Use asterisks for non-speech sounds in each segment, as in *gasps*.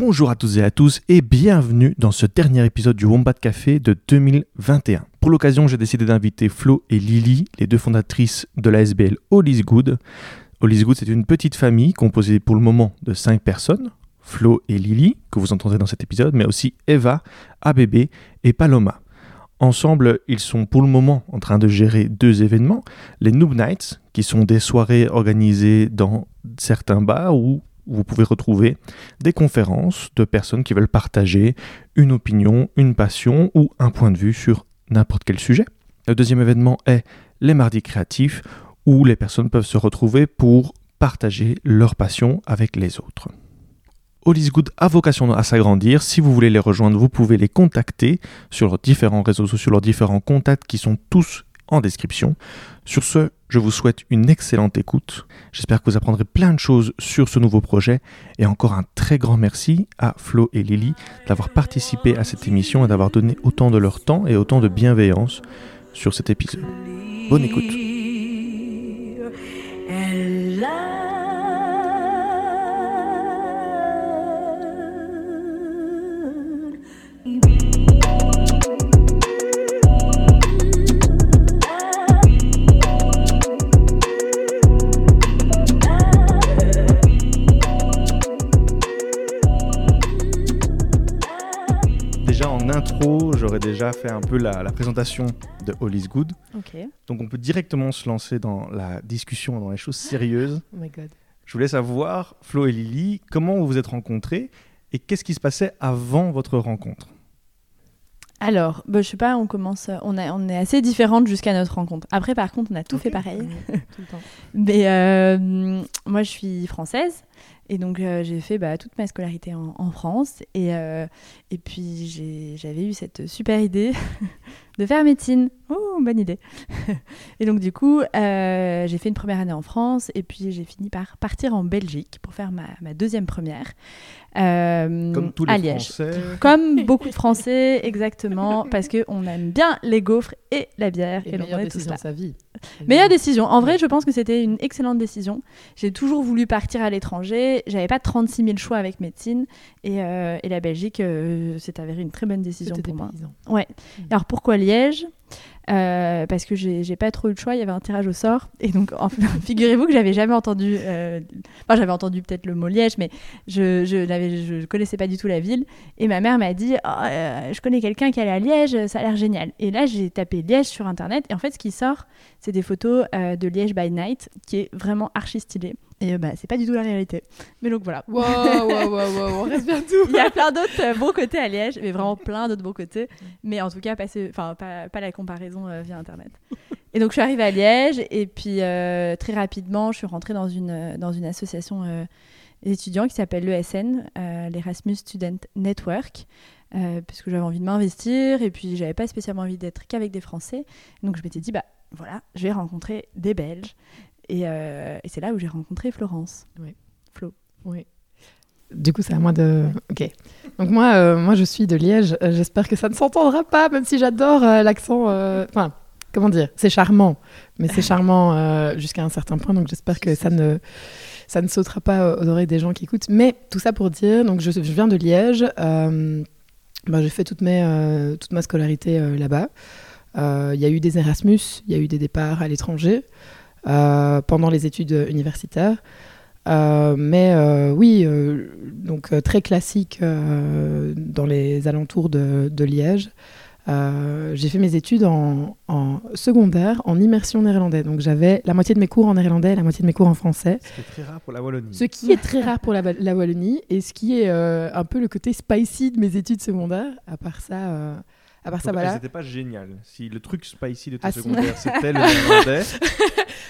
Bonjour à tous et à tous et bienvenue dans ce dernier épisode du Wombat Café de 2021. Pour l'occasion, j'ai décidé d'inviter Flo et Lily, les deux fondatrices de la SBL Hollis Good. Hollis Good, c'est une petite famille composée pour le moment de 5 personnes. Flo et Lily, que vous entendrez dans cet épisode, mais aussi Eva, ABB et Paloma. Ensemble, ils sont pour le moment en train de gérer deux événements, les Noob Nights, qui sont des soirées organisées dans certains bars où vous pouvez retrouver des conférences de personnes qui veulent partager une opinion, une passion ou un point de vue sur n'importe quel sujet. Le deuxième événement est les mardis créatifs, où les personnes peuvent se retrouver pour partager leur passion avec les autres. Hollis Good a vocation à s'agrandir. Si vous voulez les rejoindre, vous pouvez les contacter sur leurs différents réseaux sociaux, leurs différents contacts qui sont tous en description. Sur ce, je vous souhaite une excellente écoute. J'espère que vous apprendrez plein de choses sur ce nouveau projet. Et encore un très grand merci à Flo et Lily d'avoir participé à cette émission et d'avoir donné autant de leur temps et autant de bienveillance sur cet épisode. Bonne écoute. Intro, j'aurais déjà fait un peu la, la présentation de All is Good. Donc on peut directement se lancer dans la discussion, dans les choses sérieuses. *laughs* Oh my god. Je voulais savoir, Flo et Lily, comment vous vous êtes rencontrés et qu'est-ce qui se passait avant votre rencontre? Alors, bah, je sais pas, on commence, on, a, on est assez différentes jusqu'à notre rencontre. Après, par contre, on a tout fait pareil. tout le temps. Mais euh, moi, je suis française. Et donc, euh, j'ai fait bah, toute ma scolarité en, France. Et, euh, puis, j'avais eu cette super idée *laughs* de faire médecine. Oh, bonne idée. *laughs* et donc, du coup, euh, j'ai fait une première année en France. Et puis, j'ai fini par partir en Belgique pour faire ma deuxième première. Euh, Comme tous à les Liège. Français. Comme beaucoup de Français, exactement, parce qu'on aime bien les gaufres et la bière. Et Et, donc on meilleure est tous décision là. de sa vie. Meilleure décision. En vrai, je pense que c'était une excellente décision. J'ai toujours voulu partir à l'étranger. J'avais pas 36 000 choix avec médecine. Et, euh, et la Belgique euh, s'est avérée une très bonne décision pour moi. Ouais. Alors pourquoi Liège? Euh, Parce que j'ai pas trop eu le choix. Il y avait un tirage au sort. Et donc, *laughs* figurez-vous que j'avais jamais entendu. euh, Enfin, j'avais entendu peut-être le mot Liège, mais je, je connaissais pas du tout la ville. Et ma mère m'a dit Oh, euh, Je connais quelqu'un qui allait à Liège, ça a l'air génial. Et là, j'ai tapé Liège sur internet. Et en fait, ce qui sort, c'est des photos euh, de Liège by Night, qui est vraiment archi stylé. Et euh, bah, c'est pas du tout la réalité. Mais donc voilà. Wow, wow, wow, wow, on *laughs* reste bien tout. Il y a plein d'autres euh, bons côtés à Liège, mais vraiment plein d'autres bons côtés. Mais en tout cas, pas, ce- enfin, pas, pas la comparaison euh, via Internet. Et donc, je suis arrivée à Liège, et puis euh, très rapidement, je suis rentrée dans une, dans une association euh, d'étudiants qui s'appelle l'ESN, l'Erasmus Student Network, parce que j'avais envie de m'investir, et puis j'avais pas spécialement envie d'être qu'avec des Français. Donc, je m'étais dit, bah voilà, je vais rencontrer des Belges. Et, euh, et c'est là où j'ai rencontré Florence. Oui. Du coup, c'est à moi de. Ok. Donc moi, euh, moi, je suis de Liège. Euh, J'espère que ça ne s'entendra pas, même si j'adore euh, l'accent. Enfin, comment dire C'est charmant, mais c'est charmant jusqu'à un certain point. Donc j'espère que ça ne ça ne sautera pas aux oreilles des gens qui écoutent. Mais tout ça pour dire, donc je, je viens de Liège. euh, ben, j'ai fait toute, mes, euh, toute ma scolarité euh, là-bas. Il y a eu des Erasmus, il y a eu des départs à l'étranger pendant les études universitaires. Euh, mais euh, oui, euh, donc euh, très classique euh, dans les alentours de, de Liège. Euh, j'ai fait mes études en, en secondaire en immersion néerlandais. Donc j'avais la moitié de mes cours en néerlandais et la moitié de mes cours en français. Ce qui est très rare pour la Wallonie. Ce qui est très rare pour la, la Wallonie et ce qui est euh, un peu le côté spicy de mes études secondaires. À part ça, euh, à part ça, Donc, voilà. C'était pas génial. Si le truc spicy de tes Ah, si. secondaires, c'était *laughs* le néerlandais. *laughs*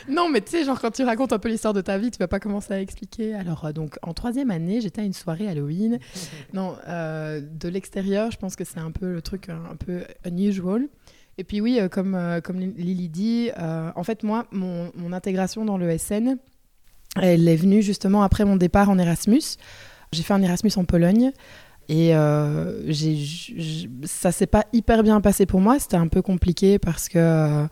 Non, mais tu sais, genre quand tu racontes un peu l'histoire de ta vie, tu vas pas commencer à expliquer. Alors, euh, donc, en troisième année, j'étais à une soirée Halloween. *laughs* Non, euh, de l'extérieur, je pense que c'est un peu le truc un, un peu unusual. Et puis oui, euh, comme, comme Lily dit, en fait, moi, mon, mon intégration dans le SN, elle est venue justement après mon départ en Erasmus. J'ai fait un Erasmus en Pologne. Et euh, j- ça s'est pas hyper bien passé pour moi. C'était un peu compliqué parce que euh,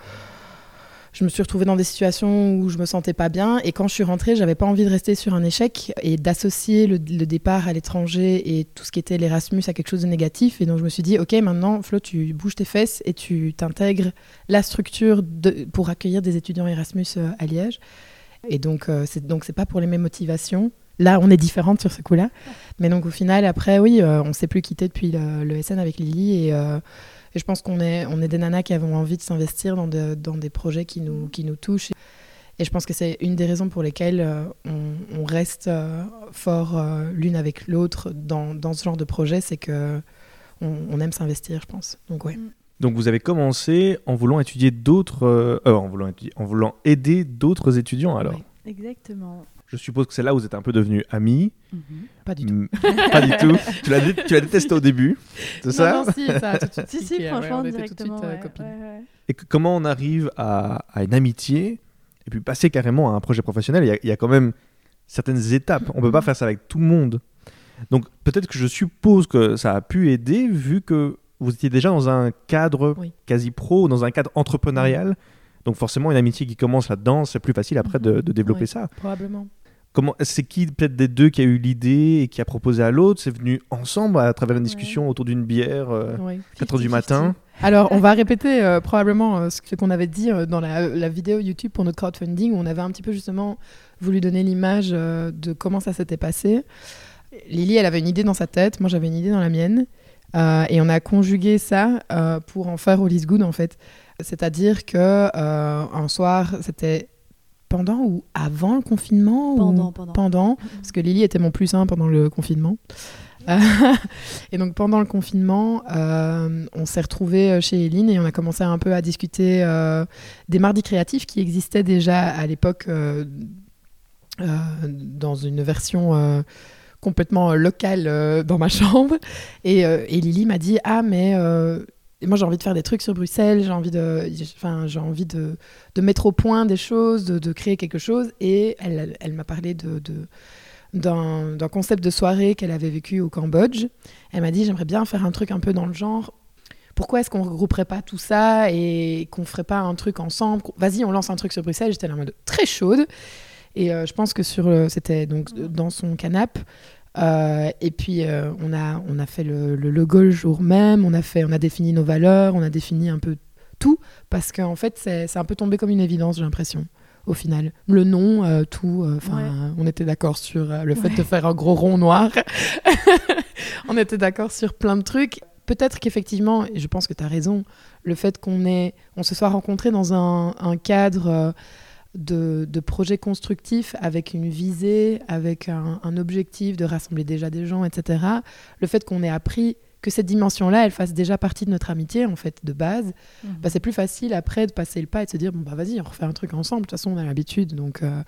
je me suis retrouvée dans des situations où je me sentais pas bien. Et quand je suis rentrée, j'avais pas envie de rester sur un échec et d'associer le, départ à l'étranger et tout ce qui était l'Erasmus à quelque chose de négatif. Et donc je me suis dit, ok, maintenant, Flo, tu bouges tes fesses et tu t'intègres la structure pour accueillir des étudiants Erasmus euh, à Liège. Et donc, euh, donc c'est pas pour les mêmes motivations. Là, on est différente sur ce coup-là. Mais donc, au final, après, oui, euh, on s'est plus quitté depuis le, SN avec Lily. Et, et je pense qu'on est, des nanas qui avons envie de s'investir dans, des projets qui nous, touchent. Et je pense que c'est une des raisons pour lesquelles euh, on, reste euh, fort euh, l'une avec l'autre dans, ce genre de projet, c'est que on, aime s'investir, je pense. Donc ouais. Mm. Donc vous avez commencé en voulant étudier d'autres, en voulant aider d'autres étudiants alors? Exactement. Je suppose que c'est là où vous êtes un peu devenus amis. Mhm. Pas du tout. pas du tout. *laughs* Tu l'as, tu l'as détesté au début, c'est ça Non, si, ça a tout de suite. *laughs* si, si, franchement, on directement. Tout de suite, copines. Et comment on arrive à, à, une amitié et puis passer carrément à un projet professionnel? Il y, y, a quand même certaines étapes. On peut pas faire ça avec tout le monde. Donc peut-être que je suppose que ça a pu aider vu que vous étiez déjà dans un cadre quasi pro, dans un cadre entrepreneurial. Donc forcément, une amitié qui commence là-dedans, c'est plus facile après de, de développer ça. Probablement. Comment, c'est qui peut-être des deux qui a eu l'idée et qui a proposé à l'autre? C'est venu ensemble à travers une discussion autour d'une bière, euh, 4 h du matin? Alors, on va répéter euh, probablement euh, ce qu'on avait dit euh, dans la, la, vidéo YouTube pour notre crowdfunding, où on avait un petit peu justement voulu donner l'image de comment ça s'était passé. Lily, elle avait une idée dans sa tête, moi j'avais une idée dans la mienne, et on a conjugué ça pour en faire All is Good en fait. C'est-à-dire que un soir, c'était pendant ou avant le confinement Pendant, pendant. Pendant, mm-hmm. parce que Lily était mon plus un pendant le confinement. Euh, *laughs* et donc pendant le confinement, euh, on s'est retrouvé euh, chez Eline et on a commencé un peu à discuter des mardis créatifs qui existaient déjà à l'époque dans une version complètement locale dans ma *laughs* chambre. Et, et Lily m'a dit Ah, mais et moi, j'ai envie de faire des trucs sur Bruxelles, j'ai envie, de, enfin, j'ai envie de, de, mettre au point des choses, de, de créer quelque chose. Et elle, elle, m'a parlé de, d'un, d'un concept de soirée qu'elle avait vécu au Cambodge. Elle m'a dit J'aimerais bien faire un truc un peu dans le genre. Pourquoi est-ce qu'on regrouperait pas tout ça et qu'on ferait pas un truc ensemble? Vas-y, on lance un truc sur Bruxelles. J'étais là en mode très chaude. Et euh, je pense que sur, c'était donc dans son canapé. Euh, et puis euh, on, a, on a fait le, logo le jour même, on a, fait, on a défini nos valeurs, on a défini un peu tout, parce qu'en fait c'est un peu tombé comme une évidence, j'ai l'impression, au final. Le nom, euh, tout, enfin on était d'accord sur le fait de faire un gros rond noir, *laughs* on était d'accord sur plein de trucs. Peut-être qu'effectivement, et je pense que tu as raison, le fait qu'on on se soit rencontrés dans un, un cadre de, projets constructifs avec une visée, avec un, objectif de rassembler déjà des gens, etc. Le fait qu'on ait appris que cette dimension-là, elle fasse déjà partie de notre amitié, en fait, de base, mhm. bah, c'est plus facile après de passer le pas et de se dire, bon, bah vas-y, on refait un truc ensemble, de toute façon, on a l'habitude. Donc, euh,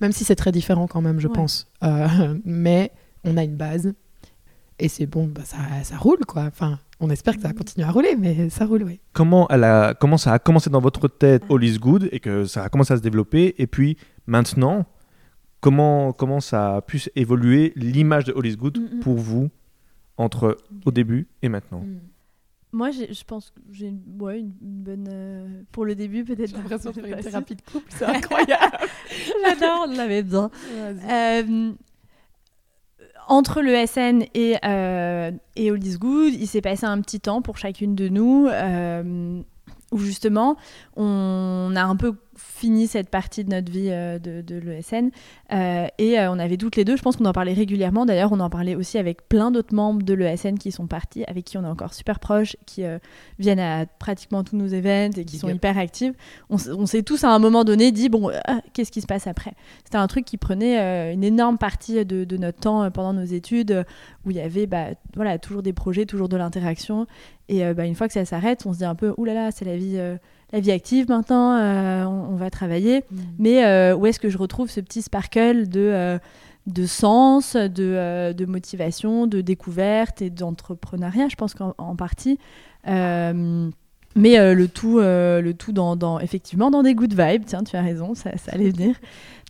même si c'est très différent quand même, je pense. Euh, *laughs* mais on a une base et c'est bon, bah, ça, ça roule, quoi. Enfin, on espère que ça va continuer à rouler, mais ça roule, oui. Comment, elle a, comment ça a commencé dans votre tête, All is Good, et que ça a commencé à se développer, et puis maintenant, comment, comment ça a pu évoluer l'image de All is Good mm, mm. pour vous entre au début et maintenant mm. Moi, je pense que j'ai une, ouais, une, bonne. Euh, pour le début, peut-être. J'ai l'impression *laughs* de faire une thérapie de couple, c'est *laughs* incroyable. J'adore, on l'avait besoin. Euh, entre le SN et, euh, et All is Good, il s'est passé un petit temps pour chacune de nous euh, où justement on a un peu fini cette partie de notre vie euh, de, l'ESN. Euh, et euh, on avait toutes les deux, je pense qu'on en parlait régulièrement. D'ailleurs, on en parlait aussi avec plein d'autres membres de l'ESN qui sont partis, avec qui on est encore super proches, qui viennent à pratiquement tous nos événements et qui sont hyper actifs. On, s'est tous à un moment donné dit, bon, qu'est-ce qui se passe après? C'était un truc qui prenait une énorme partie de, notre temps pendant nos études, où il y avait bah, voilà, toujours des projets, toujours de l'interaction. Et bah, une fois que ça s'arrête, on se dit un peu, oulala, c'est la vie la vie active maintenant, euh, on, va travailler. Mm. Mais euh, où est-ce que je retrouve ce petit sparkle de, euh, de sens, de, de, motivation, de découverte et d'entrepreneuriat, je pense qu'en partie. mais le tout, le tout dans, dans, effectivement dans des good vibes, tiens, tu as raison, ça, ça allait venir,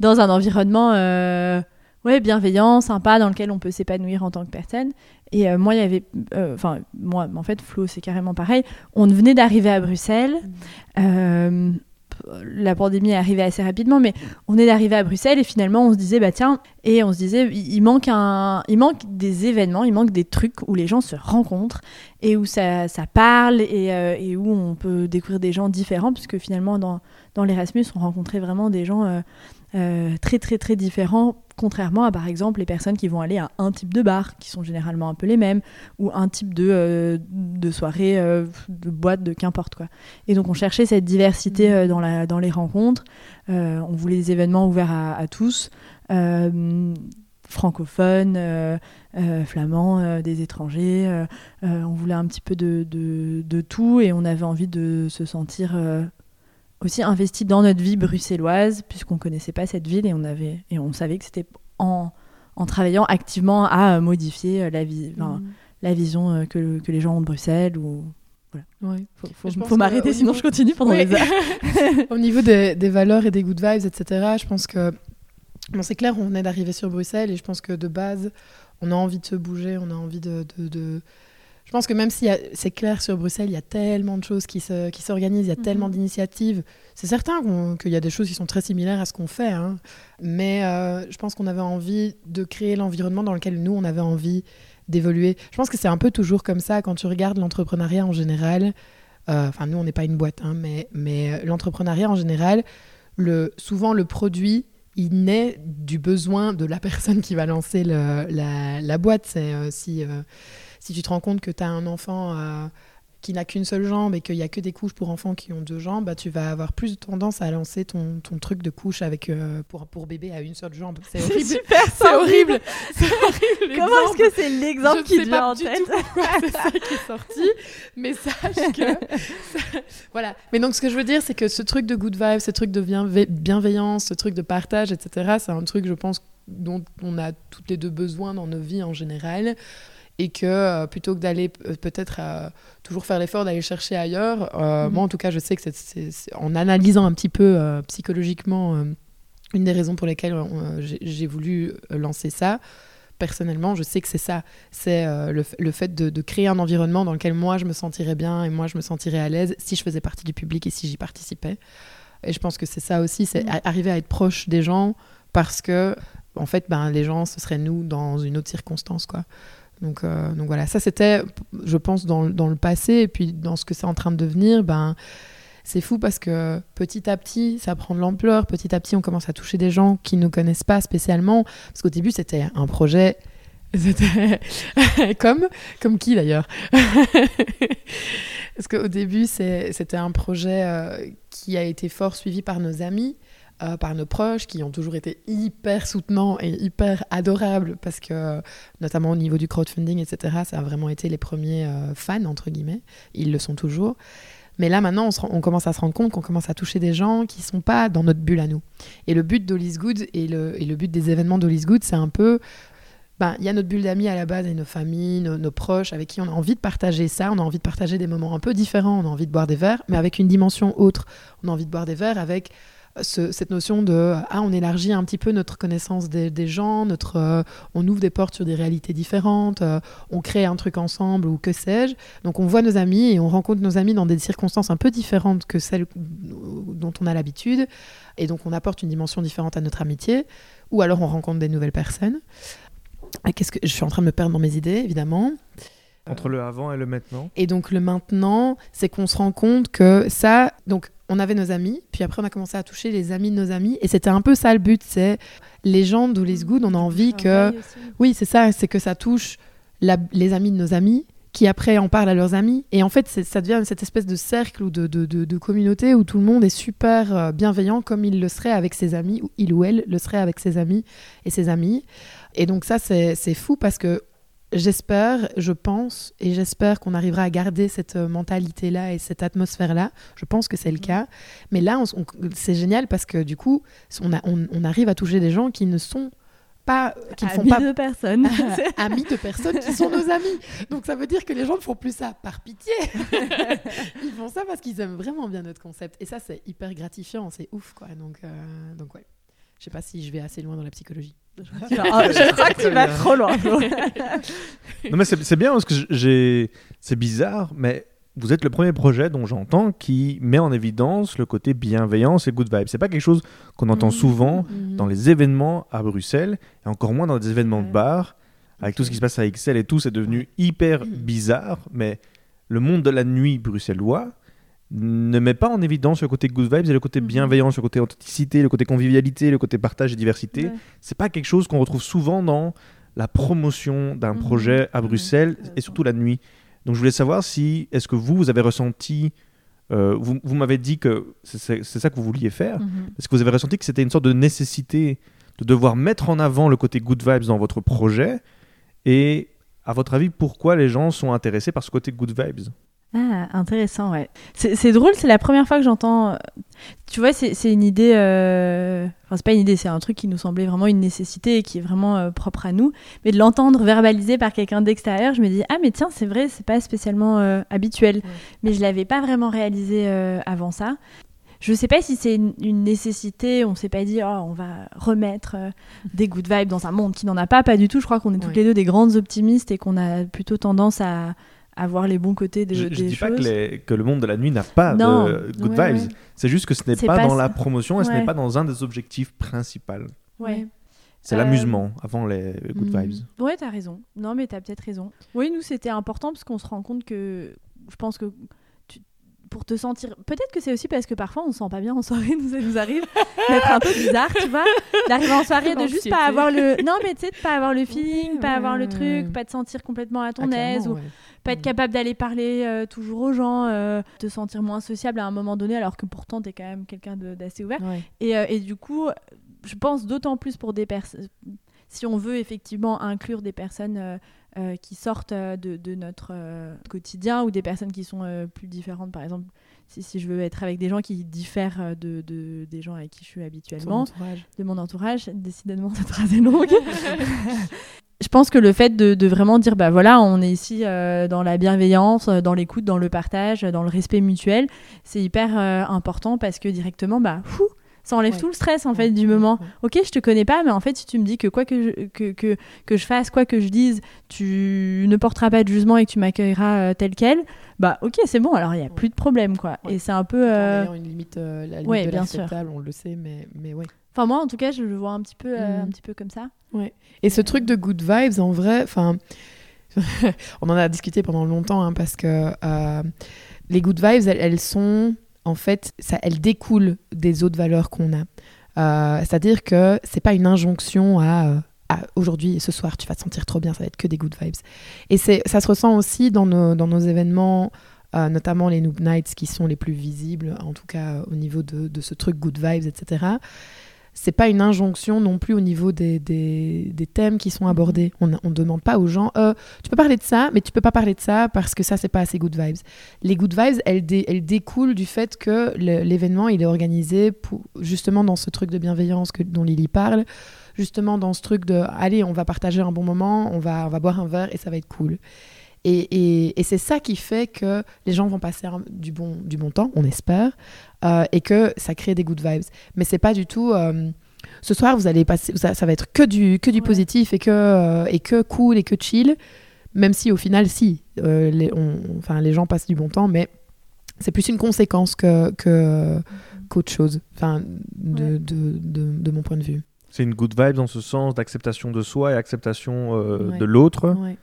dans un environnement ouais, bienveillant, sympa, dans lequel on peut s'épanouir en tant que personne. Et euh, moi, il y avait. Euh, enfin, moi, en fait, Flo, c'est carrément pareil. On venait d'arriver à Bruxelles. Euh, la pandémie est arrivée assez rapidement, mais on est arrivé à Bruxelles et finalement on se disait bah tiens et on se disait il manque un, il manque des événements, il manque des trucs où les gens se rencontrent et où ça, ça parle et, où on peut découvrir des gens différents puisque finalement dans l'Erasmus on rencontrait vraiment des gens euh, très très très différents, contrairement à par exemple les personnes qui vont aller à un type de bar, qui sont généralement un peu les mêmes, ou un type de, euh, de soirée, euh, de boîte, de qu'importe quoi. Et donc on cherchait cette diversité euh, dans, la, dans les rencontres, on voulait des événements ouverts à, à tous, francophones, flamands, des étrangers, on voulait un petit peu de, de, de tout et on avait envie de se sentir... aussi investi dans notre vie bruxelloise puisqu'on connaissait pas cette ville et on avait et on savait que c'était en, en travaillant activement à euh, modifier euh, la vie enfin, Mhm. la vision euh, que, que les gens ont de Bruxelles ou Ouais. faut, faut, m'arrêter sinon je continue pendant Ouais. les heures *laughs* Au niveau des, des valeurs et des good vibes, etc., je pense que. Bon, c'est clair, on venait d'arriver sur Bruxelles et je pense que de base, on a envie de se bouger, on a envie de. de- de- Je pense que même si c'est clair sur Bruxelles, il y a tellement de choses qui se- qui s'organisent, il y a Mhm. tellement d'initiatives. C'est certain qu'il y a des choses qui sont très similaires à ce qu'on fait, hein. mais euh, je pense qu'on avait envie de créer l'environnement dans lequel nous, on avait envie d'évoluer. Je pense que c'est un peu toujours comme ça quand tu regardes l'entrepreneuriat en général. Euh, Enfin, nous, on n'est pas une boîte, hein, mais, mais euh, l'entrepreneuriat en général, le, souvent le produit, il naît du besoin de la *laughs* personne qui va lancer le- la, la boîte. C'est euh, si, euh, si tu te rends compte que tu as un enfant euh, qui n'a qu'une seule jambe et qu'il n'y a que des couches pour enfants qui ont deux jambes, bah, tu vas avoir plus tendance à lancer ton, ton truc de couche avec, euh, pour, pour bébé à une seule jambe. C'est *laughs* horrible. super C'est horrible. *laughs* *laughs* Comment est-ce que c'est l'exemple qui te pas vient en du tête c'est ça qui est sorti, mais sache que ça- voilà. Mais donc ce que je veux dire, c'est que ce truc de good vibe, ce truc de bienve- bienveillance, ce truc de partage, etc. C'est un truc, je pense, dont on a toutes les deux besoin dans nos vies en général. Et que euh, plutôt que d'aller euh, peut-être euh, toujours faire l'effort d'aller chercher ailleurs, euh, Mhm. moi en tout cas, je sais que c'est- en analysant un petit peu psychologiquement une des raisons pour lesquelles j'ai voulu lancer ça, personnellement, je sais que c'est ça. C'est euh, le, fait de, de créer un environnement dans lequel moi je me sentirais bien et moi je me sentirais à l'aise si je faisais partie du public et si j'y participais. Et je pense que c'est ça aussi, c'est a- arriver à être proche des gens parce que, en fait, ben, les gens, ce serait nous dans une autre circonstance, quoi. Donc, euh, donc voilà, ça c'était, je pense, dans, le passé et puis dans ce que c'est en train de devenir, ben, c'est fou parce que petit à petit, ça prend de l'ampleur. Petit à petit, on commence à toucher des gens qui ne nous connaissent pas spécialement. Parce qu'au début, c'était un projet. *laughs* Comme, comme qui d'ailleurs? *laughs* Parce qu'au début, c'était un projet euh, qui a été fort suivi par nos amis, euh, par nos proches, qui ont toujours été hyper soutenants et hyper adorables, parce que, notamment au niveau du crowdfunding, etc., ça a vraiment été les premiers euh, fans, entre guillemets. Ils le sont toujours. Mais là, maintenant, on, commence à se rendre compte qu'on commence à toucher des gens qui sont pas dans notre bulle à nous. Et le but d'Ollis Good et le, et le but des événements d'Ollis Good, c'est un peu. ben, Il y a notre bulle d'amis à la base et nos familles, nos proches avec qui on a envie de partager ça. On a envie de partager des moments un peu différents. On a envie de boire des verres, mais avec une dimension autre. On a envie de boire des verres avec ce- cette notion de ah on élargit un petit peu notre connaissance des, des gens, notre euh, on ouvre des portes sur des réalités différentes, euh, on crée un truc ensemble ou que sais-je. Donc on voit nos amis et on rencontre nos amis dans des circonstances un peu différentes que celles dont on a l'habitude et donc on apporte une dimension différente à notre amitié ou alors on rencontre des nouvelles personnes. Ah, Qu'est-ce que je suis en train de me perdre dans mes idées évidemment. Entre le avant et le maintenant. Et donc le maintenant, c'est qu'on se rend compte que ça, donc on avait nos amis, puis après on a commencé à toucher les amis de nos amis, et c'était un peu ça le but, c'est les gens d'Olis Good, on a envie que, oui c'est ça, c'est que ça touche la- les amis de nos amis, qui après en parlent à leurs amis, et en fait ça devient cette espèce de cercle ou de, de, de- de communauté où tout le monde est super euh, bienveillant comme il le serait avec ses amis, ou il ou elle le serait avec ses amis et ses amis. Et donc ça c'est fou parce que J'espère, je pense, et j'espère qu'on arrivera à garder cette euh, mentalité-là et cette atmosphère-là. Je pense que c'est le cas. Mais là, c'est génial parce que du coup, on, a- on- on arrive à toucher des gens qui ne sont pas, qui ne font Amis pas de personnes *laughs* amis de personnes qui sont nos amis. Donc ça veut dire que les gens ne font plus ça par pitié. *laughs* Ils font ça parce qu'ils aiment vraiment bien notre concept. Et ça, c'est hyper gratifiant, c'est ouf, quoi. Donc, euh, donc ouais. Je sais pas si je vais assez loin dans la psychologie. Oh, je crois que tu vas trop loin. *laughs* Non mais c'est bien parce que j'ai c'est bizarre mais vous êtes le premier projet dont j'entends qui met en évidence le côté bienveillance et good vibe. C'est pas quelque chose qu'on entend Mhm. souvent Mhm. dans les événements à Bruxelles et encore moins dans des événements de bar. Avec tout ce qui se passe à Excel et tout, c'est devenu hyper bizarre. Mais le monde de la nuit bruxellois ne met pas en évidence le côté good vibes et le côté Mhm. bienveillance, le côté authenticité, le côté convivialité, le côté partage et diversité. Ouais. C'est pas quelque chose qu'on retrouve souvent dans la promotion d'un Mhm. projet à Ouais. Bruxelles et surtout la nuit. Donc je voulais savoir si, est-ce que vous, vous avez ressenti, euh, vous, vous m'avez dit que c'est- ça que vous vouliez faire, Mhm. est-ce que vous avez ressenti que c'était une sorte de nécessité de devoir mettre en avant le côté good vibes dans votre projet? Et à votre avis, pourquoi les gens sont intéressés par ce côté good vibes? Ah, intéressant, ouais. C'est drôle, c'est la première fois que j'entends. euh, Tu vois, c'est une idée. euh, Enfin, c'est pas une idée, c'est un truc qui nous semblait vraiment une nécessité et qui est vraiment euh, propre à nous. Mais de l'entendre verbalisé par quelqu'un d'extérieur, je me dis Ah, mais tiens, c'est vrai, c'est pas spécialement euh, habituel. Mais je l'avais pas vraiment réalisé avant ça. Je sais pas si c'est une, une nécessité, on s'est pas dit, oh, on va remettre euh, des good vibes dans un monde qui n'en a pas, pas du tout. Je crois qu'on est toutes les deux des grandes optimistes et qu'on a plutôt tendance à, à voir les bons côtés de, Je, je des dis choses. pas que, les- que le monde de la nuit n'a pas Non. de good Ouais, vibes. ouais. C'est juste que ce n'est pas, pas dans la promotion et ce n'est pas dans un des objectifs principaux. Ouais. C'est Euh, l'amusement avant les good Mhm. vibes. Ouais, t'as raison. Non, mais t'as peut-être raison. Oui, nous, c'était important parce qu'on se rend compte que je pense que tu- pour te sentir. Peut-être que c'est aussi parce que parfois on se sent pas bien en soirée, *laughs* nous, ça nous arrive d'être un peu bizarre, tu vois. D'arriver en soirée, de juste pas avoir le. Non, mais tu sais, de pas avoir le feeling, Ouais, pas ouais, avoir le truc, ouais. pas te sentir complètement à ton Ah, aise, ou ouais. Pas être Mm. capable d'aller parler euh, toujours aux gens, euh, te sentir moins sociable à un moment donné, alors que pourtant t'es quand même quelqu'un de- d'assez ouvert. Ouais. Et, euh, et du coup, je pense d'autant plus pour des personnes, si on veut effectivement inclure des personnes qui sortent de, de notre quotidien ou des personnes qui sont plus différentes, par exemple, si, si je veux être avec des gens qui diffèrent de, de- des gens avec qui je suis habituellement, de mon entourage, décidément cette phrase est longue. Je pense que le fait de, de vraiment dire, bah voilà, on est ici euh, dans la bienveillance, euh, dans l'écoute, dans le partage, dans le respect mutuel, c'est hyper euh, important parce que directement, bah, fou, ça enlève Ouais. tout le stress en fait du moment. ouais. Ok, je te connais pas, mais en fait, si tu me dis que quoi que je, que, que, que je fasse, quoi que je dise, tu ne porteras pas de jugement et que tu m'accueilleras euh, tel quel, bah ok, c'est bon, alors il n'y a plus de problème quoi. Et c'est un peu. Euh, une limite, euh, la limite de bien sûr. on le sait, mais, mais ouais. Enfin, moi en tout cas, je le vois un petit peu, euh, Mm. un petit peu comme ça. Et ce truc de good vibes, en vrai, enfin, *laughs* on en a discuté pendant longtemps hein, parce que euh, les good vibes, elles, elles sont, en fait, ça, elles découlent des autres valeurs qu'on a. Euh, C'est-à-dire que c'est pas une injonction à, à aujourd'hui, ce soir, tu vas te sentir trop bien, ça va être que des good vibes. Et ça se ressent aussi dans nos, dans nos événements. euh, notamment les Noob Nights qui sont les plus visibles, en tout cas euh, au niveau de, de ce truc good vibes, etc c'est pas une injonction non plus au niveau des, des, des thèmes qui sont abordés. On ne demande pas aux gens, euh, tu peux parler de ça, mais tu peux pas parler de ça parce que ça, c'est pas assez good vibes. Les good vibes, elles, dé- elles découlent du fait que l'événement, il est organisé pour, justement dans ce truc de bienveillance que, dont Lily parle, justement dans ce truc de, allez, on va partager un bon moment, on va, on va boire un verre et ça va être cool. Et, et- et c'est ça qui fait que les gens vont passer un- du, bon, du bon temps, on espère, euh, et que ça crée des good vibes. Mais c'est pas du tout. euh, ce soir, vous allez passer, ça, ça va être que du, que du Ouais. positif et que, euh, et que cool et que chill. Même si au final, si, euh, les, on- enfin, les gens passent du bon temps, mais c'est plus une conséquence que, que, qu'autre chose, enfin, de, Ouais. de, de, de mon point de vue. C'est une good vibe dans ce sens d'acceptation de soi et acceptation euh, Ouais. de l'autre. Ouais.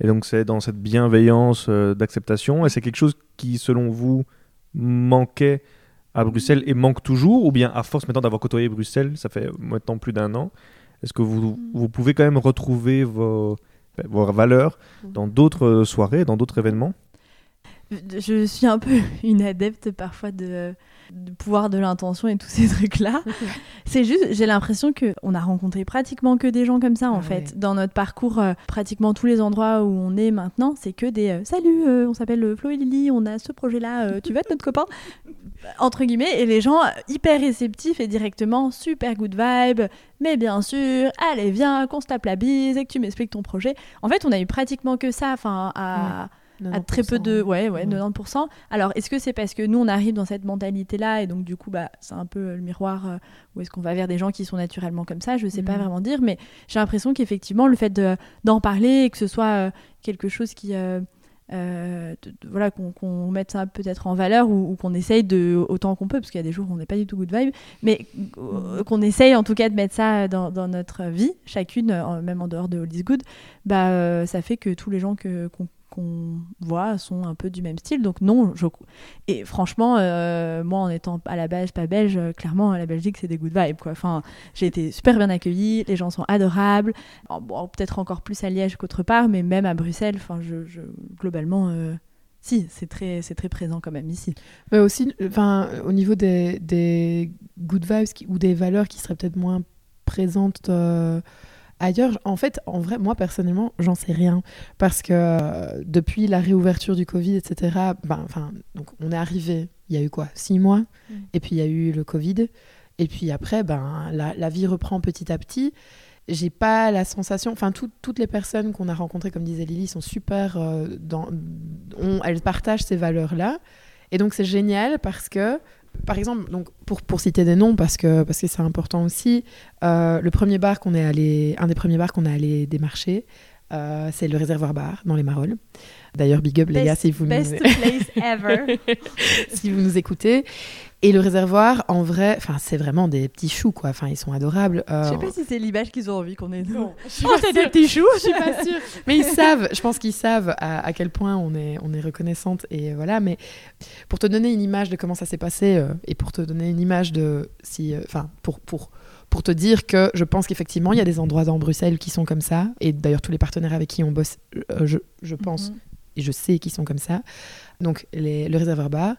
Et donc c'est dans cette bienveillance euh, d'acceptation. Et c'est quelque chose qui, selon vous, manquait à Bruxelles et manque toujours Ou bien à force maintenant d'avoir côtoyé Bruxelles, ça fait maintenant plus d'un an, est-ce que vous, vous pouvez quand même retrouver vos, vos valeurs dans d'autres soirées, dans d'autres événements? Je suis un peu *laughs* une adepte parfois de, de pouvoir de l'intention et tous ces trucs-là. *laughs* C'est juste, j'ai l'impression que on a rencontré pratiquement que des gens comme ça en Ah fait. ouais. Dans notre parcours, euh, pratiquement tous les endroits où on est maintenant, c'est que des euh, salut, euh, on s'appelle Flo et Lily, on a ce projet-là, tu vas être notre copain? *laughs* Entre guillemets, et les gens hyper réceptifs et directement super good vibe, mais bien sûr, allez viens, qu'on se tape la bise et que tu m'expliques ton projet. En fait, on a eu pratiquement que ça, enfin à à très peu de ouais ouais Ouais. 90% alors est-ce que c'est parce que nous on arrive dans cette mentalité là et donc du coup bah c'est un peu le miroir euh, ou est-ce qu'on va vers des gens qui sont naturellement comme ça? Je sais pas Mhm. vraiment dire mais j'ai l'impression qu'effectivement le fait de d'en parler et que ce soit euh, quelque chose qui euh, euh, de- de- voilà, qu'on mette ça peut-être en valeur ou, ou qu'on essaye de autant qu'on peut, parce qu'il y a des jours où on n'est pas du tout good vibe, mais euh, qu'on essaye en tout cas de mettre ça dans, dans notre vie, chacune, même en dehors de All is Good, bah, ça fait que tous les gens que, qu'on, qu'on voit sont un peu du même style. Donc non, je... et franchement, euh, moi en étant à la base pas belge, euh, clairement la Belgique c'est des good vibes. Enfin, j'ai été super bien accueillie, les gens sont adorables. Bon, peut-être encore plus à Liège qu'autre part, mais même à Bruxelles, enfin, je, globalement, euh, si, c'est très, c'est très présent quand même ici. Mais aussi, enfin, au niveau des, good vibes ou des valeurs qui seraient peut-être moins présentes ailleurs, en fait, en vrai, moi personnellement, j'en sais rien. Parce que euh, depuis la réouverture du Covid, etc., ben, enfin, donc on est arrivé, il y a eu quoi Six mois Mm. Et puis il y a eu le Covid. Et puis après, ben, la, la vie reprend petit à petit. J'ai pas la sensation, enfin tout- toutes les personnes qu'on a rencontrées, comme disait Lily, sont super, euh, dans, ont- elles partagent ces valeurs-là. Et donc c'est génial parce que, par exemple, donc pour, citer des noms, parce que parce que c'est important aussi, euh, le premier bar qu'on est allé, un des premiers bars qu'on est allé démarcher, euh, c'est le réservoir bar dans les Marolles. D'ailleurs, big up les gars si vous Best nous, place ever. *laughs* si vous nous écoutez. Et le réservoir, en vrai, enfin c'est vraiment des petits choux quoi. Enfin ils sont adorables. Euh, Je sais pas si c'est l'image qu'ils ont envie qu'on ait. nous. je suis Oh, c'est des petits choux Je suis pas sûre. *laughs* Mais ils savent, je pense qu'ils savent à, à quel point on est, on est reconnaissante. Et voilà, mais pour te donner une image de comment ça s'est passé euh, et pour te donner une image de si. euh, Enfin, pour, pour, pour te dire que je pense qu'effectivement, il y a des endroits dans Bruxelles qui sont comme ça. Et d'ailleurs, tous les partenaires avec qui on bosse, euh, je, je pense Mhm. Et je sais qu'ils sont comme ça. Donc, les- le réservoir bar.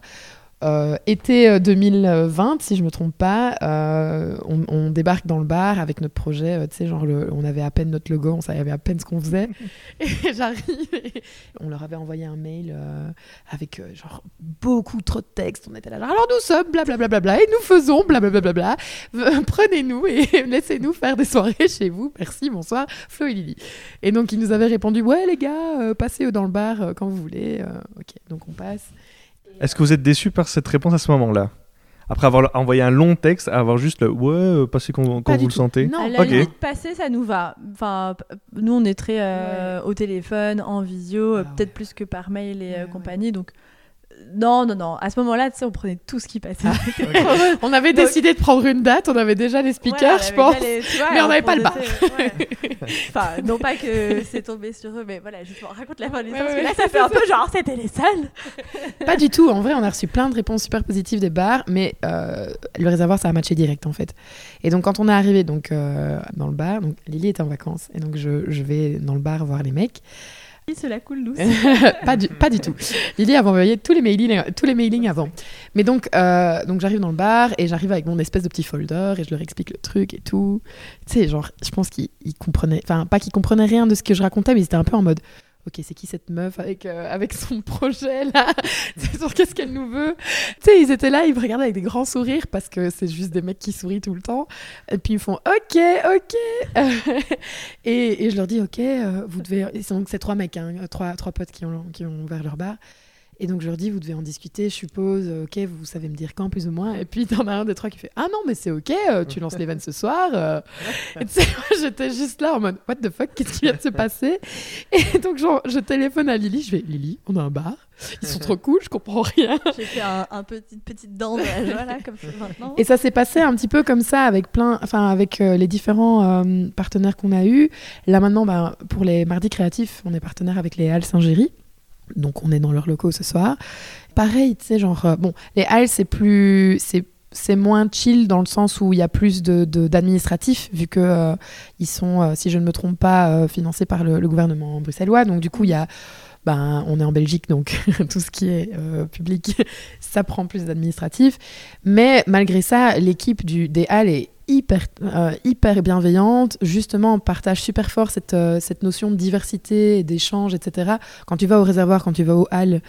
Euh, été euh, 2020, si je me trompe pas, euh, on, on débarque dans le bar avec notre projet. euh, tu sais, genre, le- on avait à peine notre logo, on savait à peine ce qu'on faisait. *laughs* Et *laughs* j'arrive, on leur avait envoyé un mail euh, avec euh, genre beaucoup trop de texte. On était là, genre, alors nous sommes, blablabla, bla, bla, et nous faisons, blablabla, bla, bla, bla. *laughs* prenez-nous et laissez-nous faire des soirées chez vous. Merci, bonsoir, Flo et Lily. Et donc, ils nous avaient répondu, ouais, les gars, euh, passez dans le bar euh, quand vous voulez. Euh, ok, donc on passe. Est-ce que vous êtes déçu par cette réponse à ce moment-là? Après avoir envoyé un long texte, à avoir juste le ouais, euh, passez quand, quand Pas vous le tout. sentez. Non, À la Ok. limite, passer, ça nous va. Enfin, nous, on est très euh, au téléphone, en visio, euh, Ah peut-être plus que par mail et euh, Ouais, compagnie. Donc, euh, non, non, non. À ce moment-là, tu sais, on prenait tout ce qui passait. *laughs* On avait Donc- décidé de prendre une date, on avait déjà les speakers, je pense. les- vois, mais on n'avait pas le bar. ouais. *laughs* enfin, non pas que c'est tombé sur eux, mais voilà, justement, raconte la fin de l'histoire. Ouais, parce que là, ça fait un peu genre, c'était les seuls. *laughs* Pas du tout. En vrai, on a reçu plein de réponses super positives des bars, mais euh, le réservoir, ça a matché direct en fait. Et donc, quand on est arrivé donc, euh, dans le bar, donc Lily était en vacances, et donc je, je vais dans le bar voir les mecs. Cela coule douce. *laughs* pas, du, tout. Lily avait envoyé tous les mailings, tous les mailings avant. Mais donc, euh, donc j'arrive dans le bar et j'arrive avec mon espèce de petit folder et je leur explique le truc et tout. Tu sais, genre, je pense qu'ils ils comprenaient, enfin, pas qu'ils comprenaient rien de ce que je racontais, mais ils étaient un peu en mode. Ok, c'est qui cette meuf avec, euh, avec son *laughs* projet là? *laughs* C'est sur qu'est-ce qu'elle nous veut? Tu sais, ils étaient là, ils me regardaient avec des grands sourires parce que c'est juste des mecs qui sourient tout le temps. Et puis ils font Ok, ok. *laughs* et, je leur dis Ok, euh, vous devez. c'est Donc c'est trois mecs, hein, trois, trois potes qui ont, qui ont ouvert leur bar. Et donc je leur dis, vous devez en discuter, je suppose, euh, ok, vous savez me dire quand plus ou moins. Et puis *laughs* t'en as un des trois qui fait, ah non, mais c'est ok, euh, tu lances les vannes ce soir. euh. Et tu sais, moi j'étais juste là en mode, what the fuck, qu'est-ce qui vient de se passer? Et donc genre, je téléphone à Lily, je fais, Lily, on a un bar, ils sont *laughs* trop cool, je comprends rien. J'ai fait un, un petit, petite danse *laughs* de la joie, là, comme ça, maintenant. Et ça s'est passé un petit peu comme ça avec plein, enfin avec euh, les différents euh, partenaires qu'on a eus. Là maintenant, ben, pour les mardis créatifs, on est partenaire avec les Halles Saint-Géry. Donc on est dans leurs locaux ce soir. Pareil, tu sais, genre, euh, bon, les Halles, c'est plus. C'est c'est moins chill dans le sens où il y a plus de d'administratifs vu que euh, ils sont, euh, si je ne me trompe pas, financés par le, gouvernement bruxellois. Donc du coup, il y a, ben, on est en Belgique, donc *laughs* tout ce qui est public, *laughs* ça prend plus d'administratifs. Mais malgré ça, l'équipe du des Halles est hyper euh, hyper bienveillante. Justement, on partage super fort cette euh, cette notion de diversité, d'échange, etc. Quand tu vas au réservoir, quand tu vas aux Halles,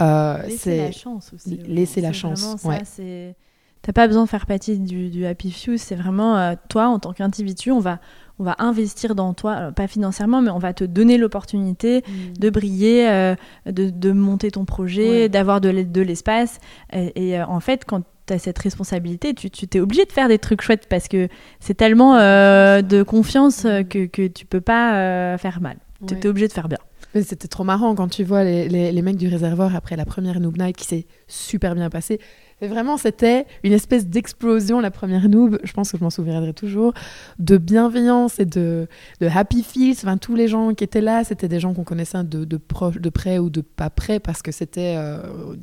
euh, Laisser c'est la chance aussi. Laisser la chance, ouais. T'as pas besoin de faire partie du, du Happy Few, c'est vraiment euh, toi en tant qu'individu, on va, on va investir dans toi, alors, pas financièrement, mais on va te donner l'opportunité de briller, euh, de, de monter ton projet, Ouais. d'avoir de, l'e- de l'espace. Et, et, euh, en fait, quand as cette responsabilité, tu t'es obligé de faire des trucs chouettes parce que c'est tellement euh, de confiance euh, que, que tu peux pas euh, faire mal. Tu Ouais. es obligé de faire bien. Mais c'était trop marrant quand tu vois les, les, les mecs du réservoir après la première Noob Night qui s'est super bien passée. Et vraiment, c'était une espèce d'explosion, la première noob, je pense que je m'en souviendrai toujours, de bienveillance et de, de happy feels. Enfin, tous les gens qui étaient là, c'était des gens qu'on connaissait de, de, proche, de près ou de pas près parce que c'était euh,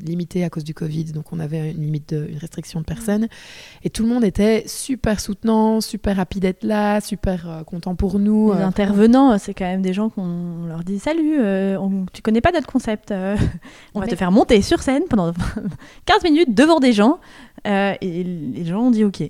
limité à cause du Covid. Donc, on avait une limite, de, une restriction de personnes. Et tout le monde était super soutenant, super happy d'être là, super euh, content pour nous. Les Euh, intervenants, c'est quand même des gens qu'on leur dit Salut, on- tu connais pas notre concept, *laughs* on va Mais- te faire monter sur scène pendant *laughs* 15 minutes devant des gens. Euh, et les gens ont dit Ok,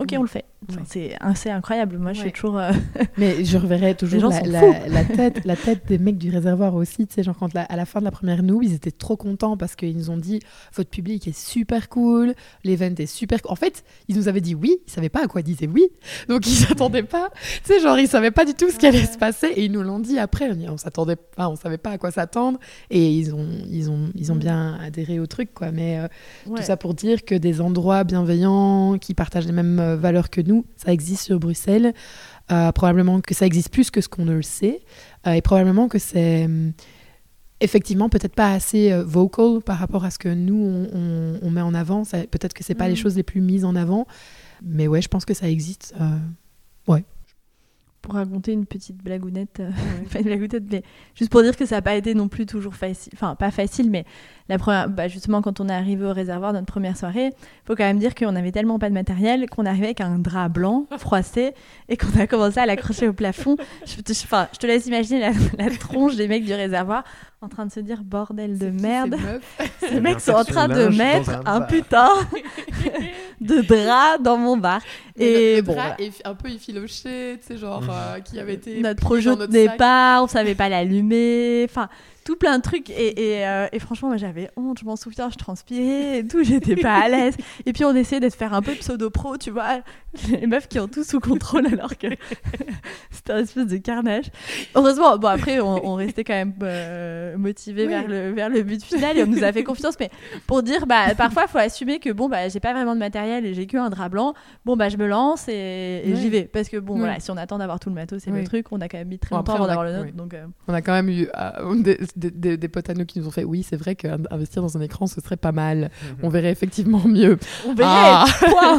ok, on le fait. Enfin, Ouais. c'est incroyable. Moi, je suis Ouais. toujours. euh, *laughs* Mais je reverrai toujours la, tête, la tête des mecs du réservoir aussi. Tu sais, genre quand la- à la fin de la première nous, ils étaient trop contents parce qu'ils nous ont dit votre public est super cool, l'event est super. cool. En fait, ils nous avaient dit oui, ils savaient pas à quoi ils disaient oui, donc ils s'attendaient pas. Tu sais, genre ils savaient pas du tout ce qui allait se passer et ils nous l'ont dit après. On, s'attendait pas, on savait pas à quoi s'attendre et ils ont, ils ont, ils ont Mm. bien adhéré au truc quoi. Mais euh, ouais. tout ça pour dire que des endroits bienveillants qui partagent les mêmes euh, valeurs que nous, ça existe sur Bruxelles. Euh, probablement que ça existe plus que ce qu'on ne le sait. Euh, et probablement que c'est hum, effectivement peut-être pas assez euh, vocal par rapport à ce que nous, on, on- on met en avant. Ça- Peut-être que c'est pas les choses les plus mises en avant. Mais ouais, je pense que ça existe. euh, pour raconter une petite blagounette, euh, *laughs* pas une blagounette, mais juste pour dire que ça n'a pas été non plus toujours facile, enfin pas facile, mais la première, bah, justement quand on est arrivé au réservoir notre première soirée, faut quand même dire qu'on avait tellement pas de matériel qu'on arrivait avec un drap blanc *laughs* froissé et qu'on a commencé à l'accrocher au plafond. Je te, enfin, je te laisse imaginer la, la tronche des mecs du réservoir en train de se dire bordel de merde. Ces *laughs* mecs sont en train de mettre un putain *laughs* de drap dans mon bar. Et, le bon, bras voilà. est un peu effiloché, tu sais, genre euh, qui avait été. notre projet de départ, on savait pas l'allumer, enfin tout plein de trucs. Et, et, euh, et franchement moi j'avais honte, je m'en souviens, je transpirais et tout, j'étais pas à l'aise. *laughs* Et puis on essayait de se faire un peu pseudo pro, tu vois, les meufs qui ont tout sous contrôle alors que *laughs* c'était un espèce de carnage. Heureusement, bon après on, on restait quand même euh, motivés Oui. vers le vers le but final et on nous a fait confiance. Mais pour dire bah parfois faut assumer que bon bah j'ai pas vraiment de matériel et j'ai que un drap blanc, bon bah je me lance et, j'y vais. Parce que bon Oui. voilà, si on attend d'avoir tout le matos et le truc, on a quand même mis très Bon, longtemps après, avant a- d'avoir le nôtre donc euh, On a quand même eu euh, des, des- potes à nous qui nous ont fait oui, c'est vrai qu'investir dans un écran, ce serait pas mal. On verrait effectivement mieux. On verrait, Ah.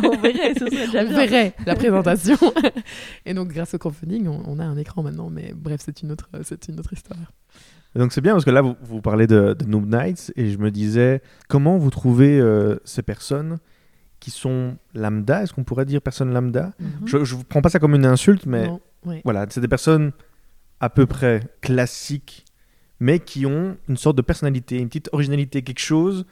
on verrait, ce serait déjà on bien. verrait la présentation. *laughs* Et donc, grâce au crowdfunding, on, on a un écran maintenant. Mais bref, c'est une autre, c'est une autre histoire. Donc c'est bien parce que là, vous, vous parlez de, de Noob Nights et je me disais, comment vous trouvez euh, ces personnes qui sont lambda? Est-ce qu'on pourrait dire personnes lambda? Je ne prends pas ça comme une insulte, mais Non, ouais. voilà, c'est des personnes à peu près classiques, mais qui ont une sorte de personnalité, une petite originalité, quelque chose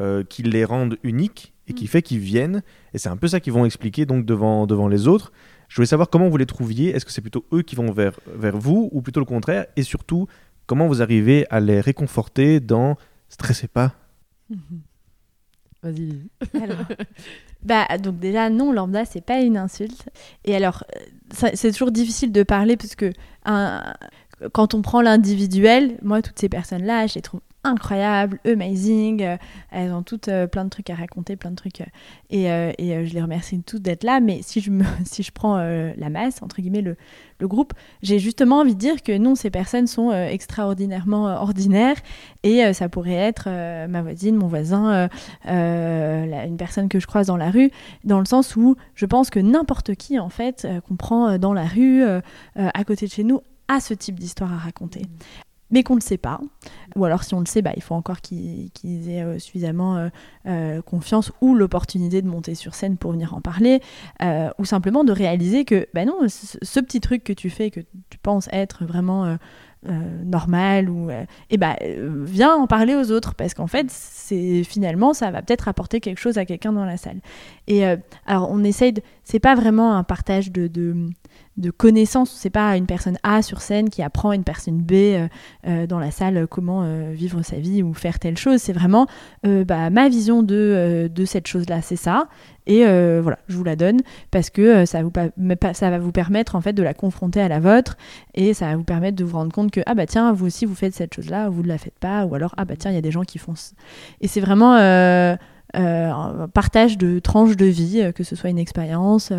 euh, qui les rende uniques et qui Mm. fait qu'ils viennent. Et c'est un peu ça qu'ils vont expliquer donc devant, devant les autres. Je voulais savoir comment vous les trouviez. Est-ce que c'est plutôt eux qui vont vers, vers vous ou plutôt le contraire? Et surtout, comment vous arrivez à les réconforter dans stressez pas *laughs* Vas-y. Alors, bah, donc déjà, non, lambda, c'est pas une insulte. Et alors, euh, c'est toujours difficile de parler parce que un- quand on prend l'individuel, moi, toutes ces personnes-là, je les trouve incroyables, amazing. euh, elles ont toutes euh, plein de trucs à raconter, plein de trucs. euh, et je les remercie toutes d'être là. Mais si je, me, *laughs* si je prends la masse, entre guillemets, le, groupe, j'ai justement envie de dire que non, ces personnes sont extraordinairement ordinaires. Et ça pourrait être ma voisine, mon voisin, une personne que je croise dans la rue, dans le sens où je pense que n'importe qui, en fait, qu'on prend dans la rue, à côté de chez nous, a ce type d'histoire à raconter. Mais qu'on ne le sait pas. Ou alors, si on le sait, bah, il faut encore qu'ils aient euh, suffisamment euh, euh, confiance ou l'opportunité de monter sur scène pour venir en parler. ou simplement de réaliser que, bah non, ce, petit truc que tu fais, que tu penses être vraiment normal, ou, eh bah, viens en parler aux autres. Parce qu'en fait, finalement, ça va peut-être apporter quelque chose à quelqu'un dans la salle. Et alors, on essaye de. C'est pas vraiment un partage de de connaissances, c'est pas une personne A sur scène qui apprend une personne B euh, euh, dans la salle euh, comment vivre sa vie ou faire telle chose, c'est vraiment bah, ma vision de, cette chose-là, c'est ça, et voilà, je vous la donne parce que ça, va vous permettre en fait de la confronter à la vôtre et ça va vous permettre de vous rendre compte que ah bah tiens, vous aussi vous faites cette chose-là, vous ne la faites pas, ou alors ah bah tiens, il y a des gens qui font. Et c'est vraiment un partage de tranches de vie, que ce soit une expérience.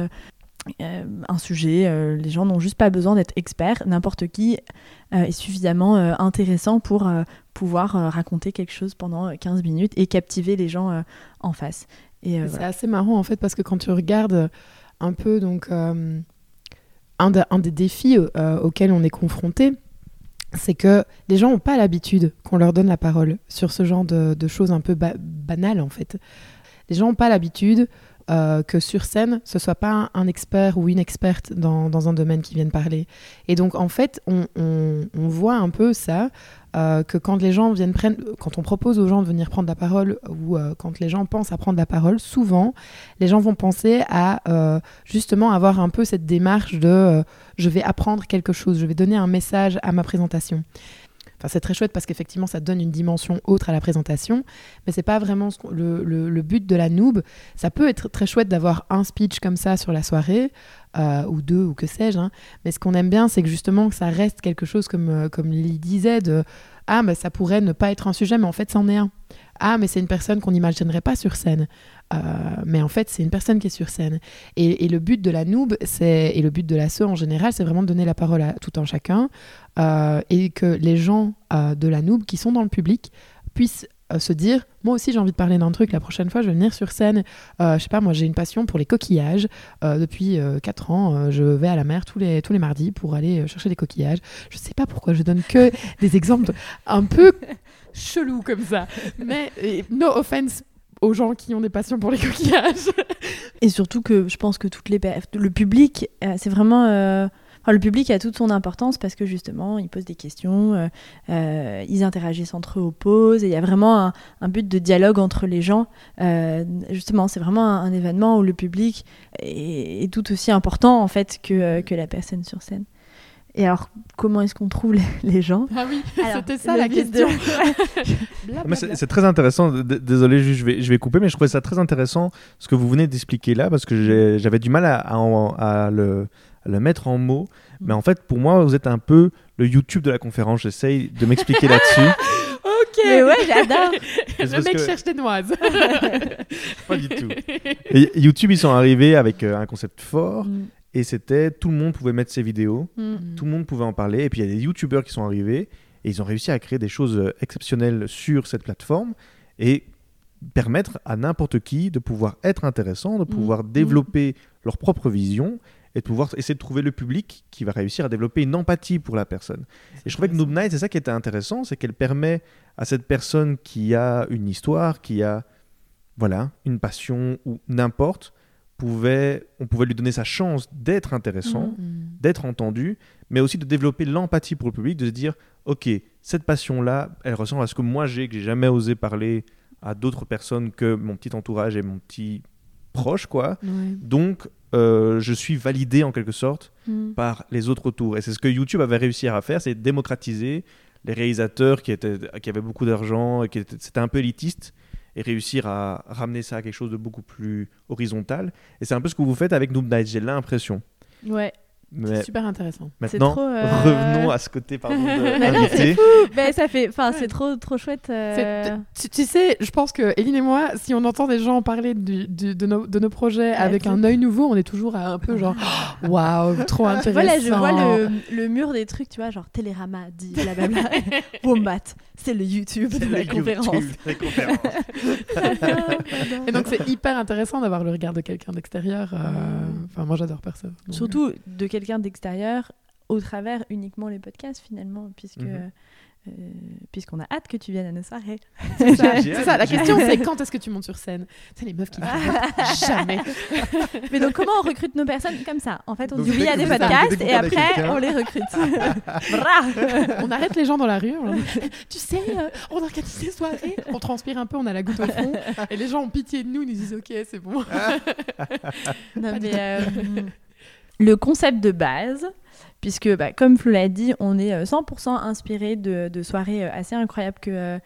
Euh, un sujet. euh, les gens n'ont juste pas besoin d'être experts. N'importe qui euh, est suffisamment intéressant pour pouvoir raconter quelque chose pendant euh, 15 minutes et captiver les gens en face. Et, euh, C'est voilà. assez marrant en fait parce que quand tu regardes un peu donc euh, un, de- un des défis euh, auxquels on est confronté, c'est que les gens n'ont pas l'habitude qu'on leur donne la parole sur ce genre de, de choses un peu ba- banales en fait. Les gens n'ont pas l'habitude euh, que sur scène, ce soit pas un, expert ou une experte dans, dans un domaine qui vienne parler. Et donc en fait, on, on- voit un peu ça, euh, que quand les gens viennent prendre, quand on propose aux gens de venir prendre la parole ou euh, quand les gens pensent à prendre la parole, souvent les gens vont penser à justement avoir un peu cette démarche de je vais apprendre quelque chose, je vais donner un message à ma présentation. Enfin, c'est très chouette parce qu'effectivement, ça donne une dimension autre à la présentation, mais c'est pas vraiment le, but de la noob. Ça peut être très chouette d'avoir un speech comme ça sur la soirée, euh, ou deux, ou que sais-je, hein. mais ce qu'on aime bien, c'est que justement ça reste quelque chose comme, euh, comme Lily disait, de ah, mais ça pourrait ne pas être un sujet, mais en fait, c'en est un. Ah, mais c'est une personne qu'on n'imaginerait pas sur scène. Euh, mais en fait, c'est une personne qui est sur scène. Et, et le but de la noob, c'est et le but de l'assaut en général, c'est vraiment de donner la parole à tout un chacun euh, et que les gens euh, de la noob qui sont dans le public puissent euh, se dire moi aussi j'ai envie de parler d'un truc la prochaine fois je vais venir sur scène. Euh, je sais pas moi j'ai une passion pour les coquillages. Euh, depuis 4 ans euh, je vais à la mer tous les tous les mardis pour aller euh, chercher des coquillages. Je sais pas pourquoi je donne que des exemples un peu *laughs* chelous comme ça. Mais no offense aux gens qui ont des passions pour les *laughs* coquillages Et surtout que je pense que toutes les le public, euh, c'est vraiment. euh, le public a toute son importance parce que justement, ils posent des questions, euh, ils interagissent entre eux aux pauses, et il y a vraiment un, but de dialogue entre les gens. Justement, c'est vraiment un, événement où le public est, est tout aussi important en fait que, que la personne sur scène. Et alors, comment est-ce qu'on trouve les, les gens ah oui *laughs* c'était ça la de- *laughs* question c'est très intéressant. Désolé, je vais, je vais couper, mais je trouvais ça très intéressant ce que vous venez d'expliquer là, parce que j'avais du mal à, à en- à le, à le mettre en mots. Mais en fait, pour moi, vous êtes un peu le YouTube de la conférence. J'essaye de m'expliquer *laughs* là-dessus. ok Mais ouais, j'adore. Le mec que- cherche des noises Pas du tout. Et YouTube, ils sont arrivés avec euh, un concept fort, Mm. Et c'était tout le monde pouvait mettre ses vidéos, Mm. tout le monde pouvait en parler, et puis il y a des YouTubeurs qui sont arrivés, et ils ont réussi à créer des choses euh, exceptionnelles sur cette plateforme, et permettre à n'importe qui de pouvoir être intéressant, de pouvoir développer leur propre vision, et de pouvoir essayer de trouver le public qui va réussir à développer une empathie pour la personne. Et je trouvais que Noob Night, c'est ça qui était intéressant, c'est qu'elle permet à cette personne qui a une histoire, qui a voilà, une passion ou n'importe, pouvait, on pouvait lui donner sa chance d'être intéressant, d'être entendu, mais aussi de développer l'empathie pour le public, de se dire, ok, cette passion-là, elle ressemble à ce que moi j'ai, que j'ai jamais osé parler à d'autres personnes que mon petit entourage et mon petit proche, quoi. Ouais. Donc, euh, je suis validé en quelque sorte Mm. par les autres autour. Et c'est ce que YouTube avait réussi à faire, c'est démocratiser les réalisateurs qui, étaient, qui avaient beaucoup d'argent, et qui étaient, c'était un peu élitiste, et réussir à ramener ça à quelque chose de beaucoup plus horizontal. Et c'est un peu ce que vous faites avec Noob Night, j'ai l'impression. Ouais. C'est super intéressant. maintenant, trop, euh, revenons à ce côté pardon, de. *laughs* Ben, ça fait, enfin, c'est trop, trop chouette. euh, Tu, tu sais, je pense que Eline et moi, si on entend des gens parler du- du- de, nos, de nos projets avec un œil nouveau, on est toujours un peu genre *gasps* waouh, trop intéressant. Voilà, je vois le, le mur des trucs, tu vois, genre Télérama dit blablabla. *laughs* Wombat, c'est le YouTube de la Le conférence. *laughs* Et donc c'est hyper intéressant d'avoir le regard de quelqu'un d'extérieur. euh, Enfin, moi j'adore perso. Donc, euh, Surtout de quelqu'un d'extérieur au travers uniquement les podcasts finalement, puisque. Mhm. Euh, puisqu'on a hâte que tu viennes à nos soirées. C'est ça, *laughs* la question c'est *laughs* quand est-ce que tu montes sur scène? C'est les meufs qui *laughs* ne jamais. Mais donc comment on recrute nos personnes? Comme ça En fait, on Donc, dit oui à des podcasts et après on les recrute. On arrête les gens dans la rue. on leur dit, tu sais, euh, on organise des soirées. On transpire un peu, on a la goutte au fond. Et les gens ont pitié de nous, ils nous disent ok, c'est bon. Non, mais, euh, le concept de base, puisque bah, comme Flo l'a dit, on est euh, 100% inspiré de, de soirées euh, assez incroyables que, euh,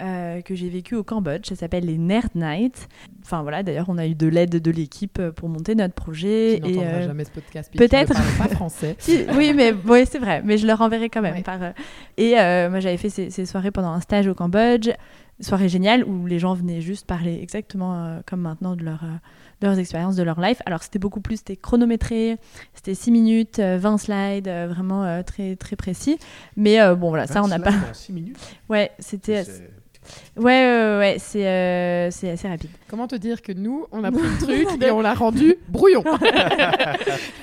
euh, que j'ai vécues au Cambodge. Ça s'appelle les Nerd Nights. Enfin voilà, d'ailleurs, on a eu de l'aide de l'équipe euh, pour monter notre projet. Qui et, euh, jamais ce podcast. peut-être. pas français. *laughs* si, oui, mais ouais, c'est vrai. Mais je le renverrai quand même. Ouais. Par, euh, et euh, moi, j'avais fait ces, ces soirées pendant un stage au Cambodge. soirée géniale où les gens venaient juste parler exactement comme maintenant de leur leurs expériences de leur life. Alors c'était beaucoup plus, c'était chronométré, c'était 6 minutes, 20 slides, vraiment très très précis. Mais bon voilà, ça on n'a pas. 6 minutes? *laughs* Ouais, c'était Ouais, ouais, ouais, c'est euh, c'est assez rapide. Comment te dire que nous, on a *laughs* pris le truc et on l'a rendu brouillon? *laughs*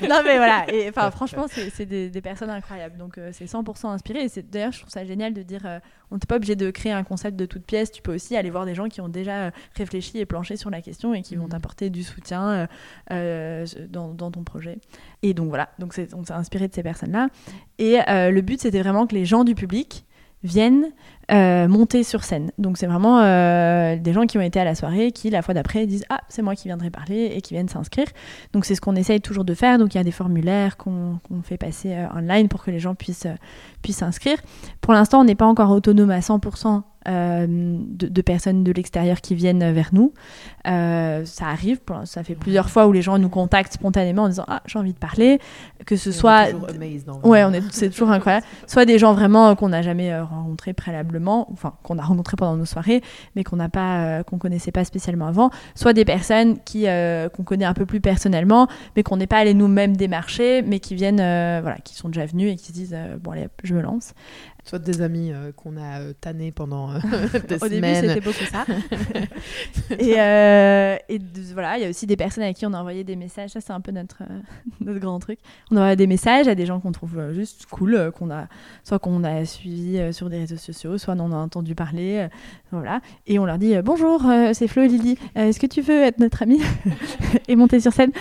Non, mais voilà. Et enfin, franchement, c'est des, des, personnes incroyables. Donc, euh, c'est 100% inspiré. Et d'ailleurs, je trouve ça génial de dire euh, on n'est pas obligé de créer un concept de toute pièce. Tu peux aussi aller voir des gens qui ont déjà réfléchi et planché sur la question et qui vont mhm. t'apporter du soutien dans, dans, ton projet. Et donc, voilà. Donc, on s'est inspiré de ces personnes-là. Et le but, c'était vraiment que les gens du public viennent euh, monter sur scène. Donc c'est vraiment euh, des gens qui ont été à la soirée qui la fois d'après disent ah c'est moi qui viendrai parler et qui viennent s'inscrire. Donc c'est ce qu'on essaye toujours de faire. Donc il y a des formulaires qu'on fait passer euh, online pour que les gens puissent puissent s'inscrire. Pour l'instant on n'est pas encore autonome à 100% euh, de, personnes de l'extérieur qui viennent vers nous. Euh, ça arrive, ça fait plusieurs fois où les gens nous contactent spontanément en disant ah j'ai envie de parler, que ce soit ouais on est c'est toujours incroyable, soit des gens vraiment qu'on n'a jamais euh, rencontrés préalablement, qu'on a rencontrés pendant nos soirées, mais qu'on n'a pas qu'on connaissait pas spécialement avant, soit des personnes qui qu'on connaît un peu plus personnellement, mais qu'on n'est pas allé nous-mêmes démarcher, mais qui viennent voilà qui sont déjà venus et qui se disent bon allez je me lance. Soit des amis euh, qu'on a euh, tannés pendant euh, *laughs* des Au semaines. début, c'était beaucoup ça. *laughs* et, et voilà, il y a aussi des personnes à qui on a envoyé des messages. Ça, c'est un peu notre, *laughs* notre grand truc. On envoie des messages à des gens qu'on trouve juste cool, qu'on a, soit qu'on a suivi sur des réseaux sociaux, soit on a entendu parler. voilà. Et on leur dit Bonjour, c'est Flo et Lily. Est-ce que tu veux être notre amie et monter sur scène?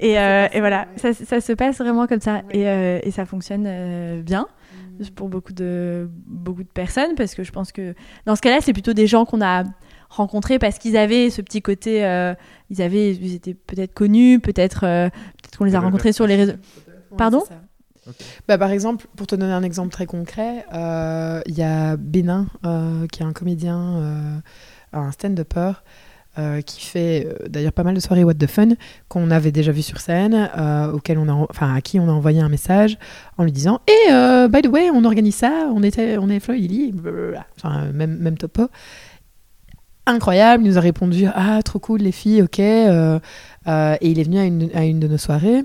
Et, et, voilà, ça, ça, se passe vraiment comme ça. Et, et, ça fonctionne bien pour beaucoup de, beaucoup de personnes, parce que je pense que dans ce cas-là, c'est plutôt des gens qu'on a rencontrés parce qu'ils avaient ce petit côté, euh, ils, avaient, ils étaient peut-être connus, peut-être euh, peut qu'on les a rencontrés sur les réseaux. Pardon? bah, par exemple, pour te donner un exemple très concret, euh, il y a Bénin, qui est un comédien, un stand-upper, euh, qui fait euh, d'ailleurs pas mal de soirées What the Fun qu'on avait déjà vu sur scène, euh, auquel on a, enfin à qui on a envoyé un message en lui disant et eh, by the way on organise ça, on était, on est Floyd Lily, enfin même même topo. Incroyable, il nous a répondu ah trop cool les filles, ok, et il est venu à une, à une de nos soirées.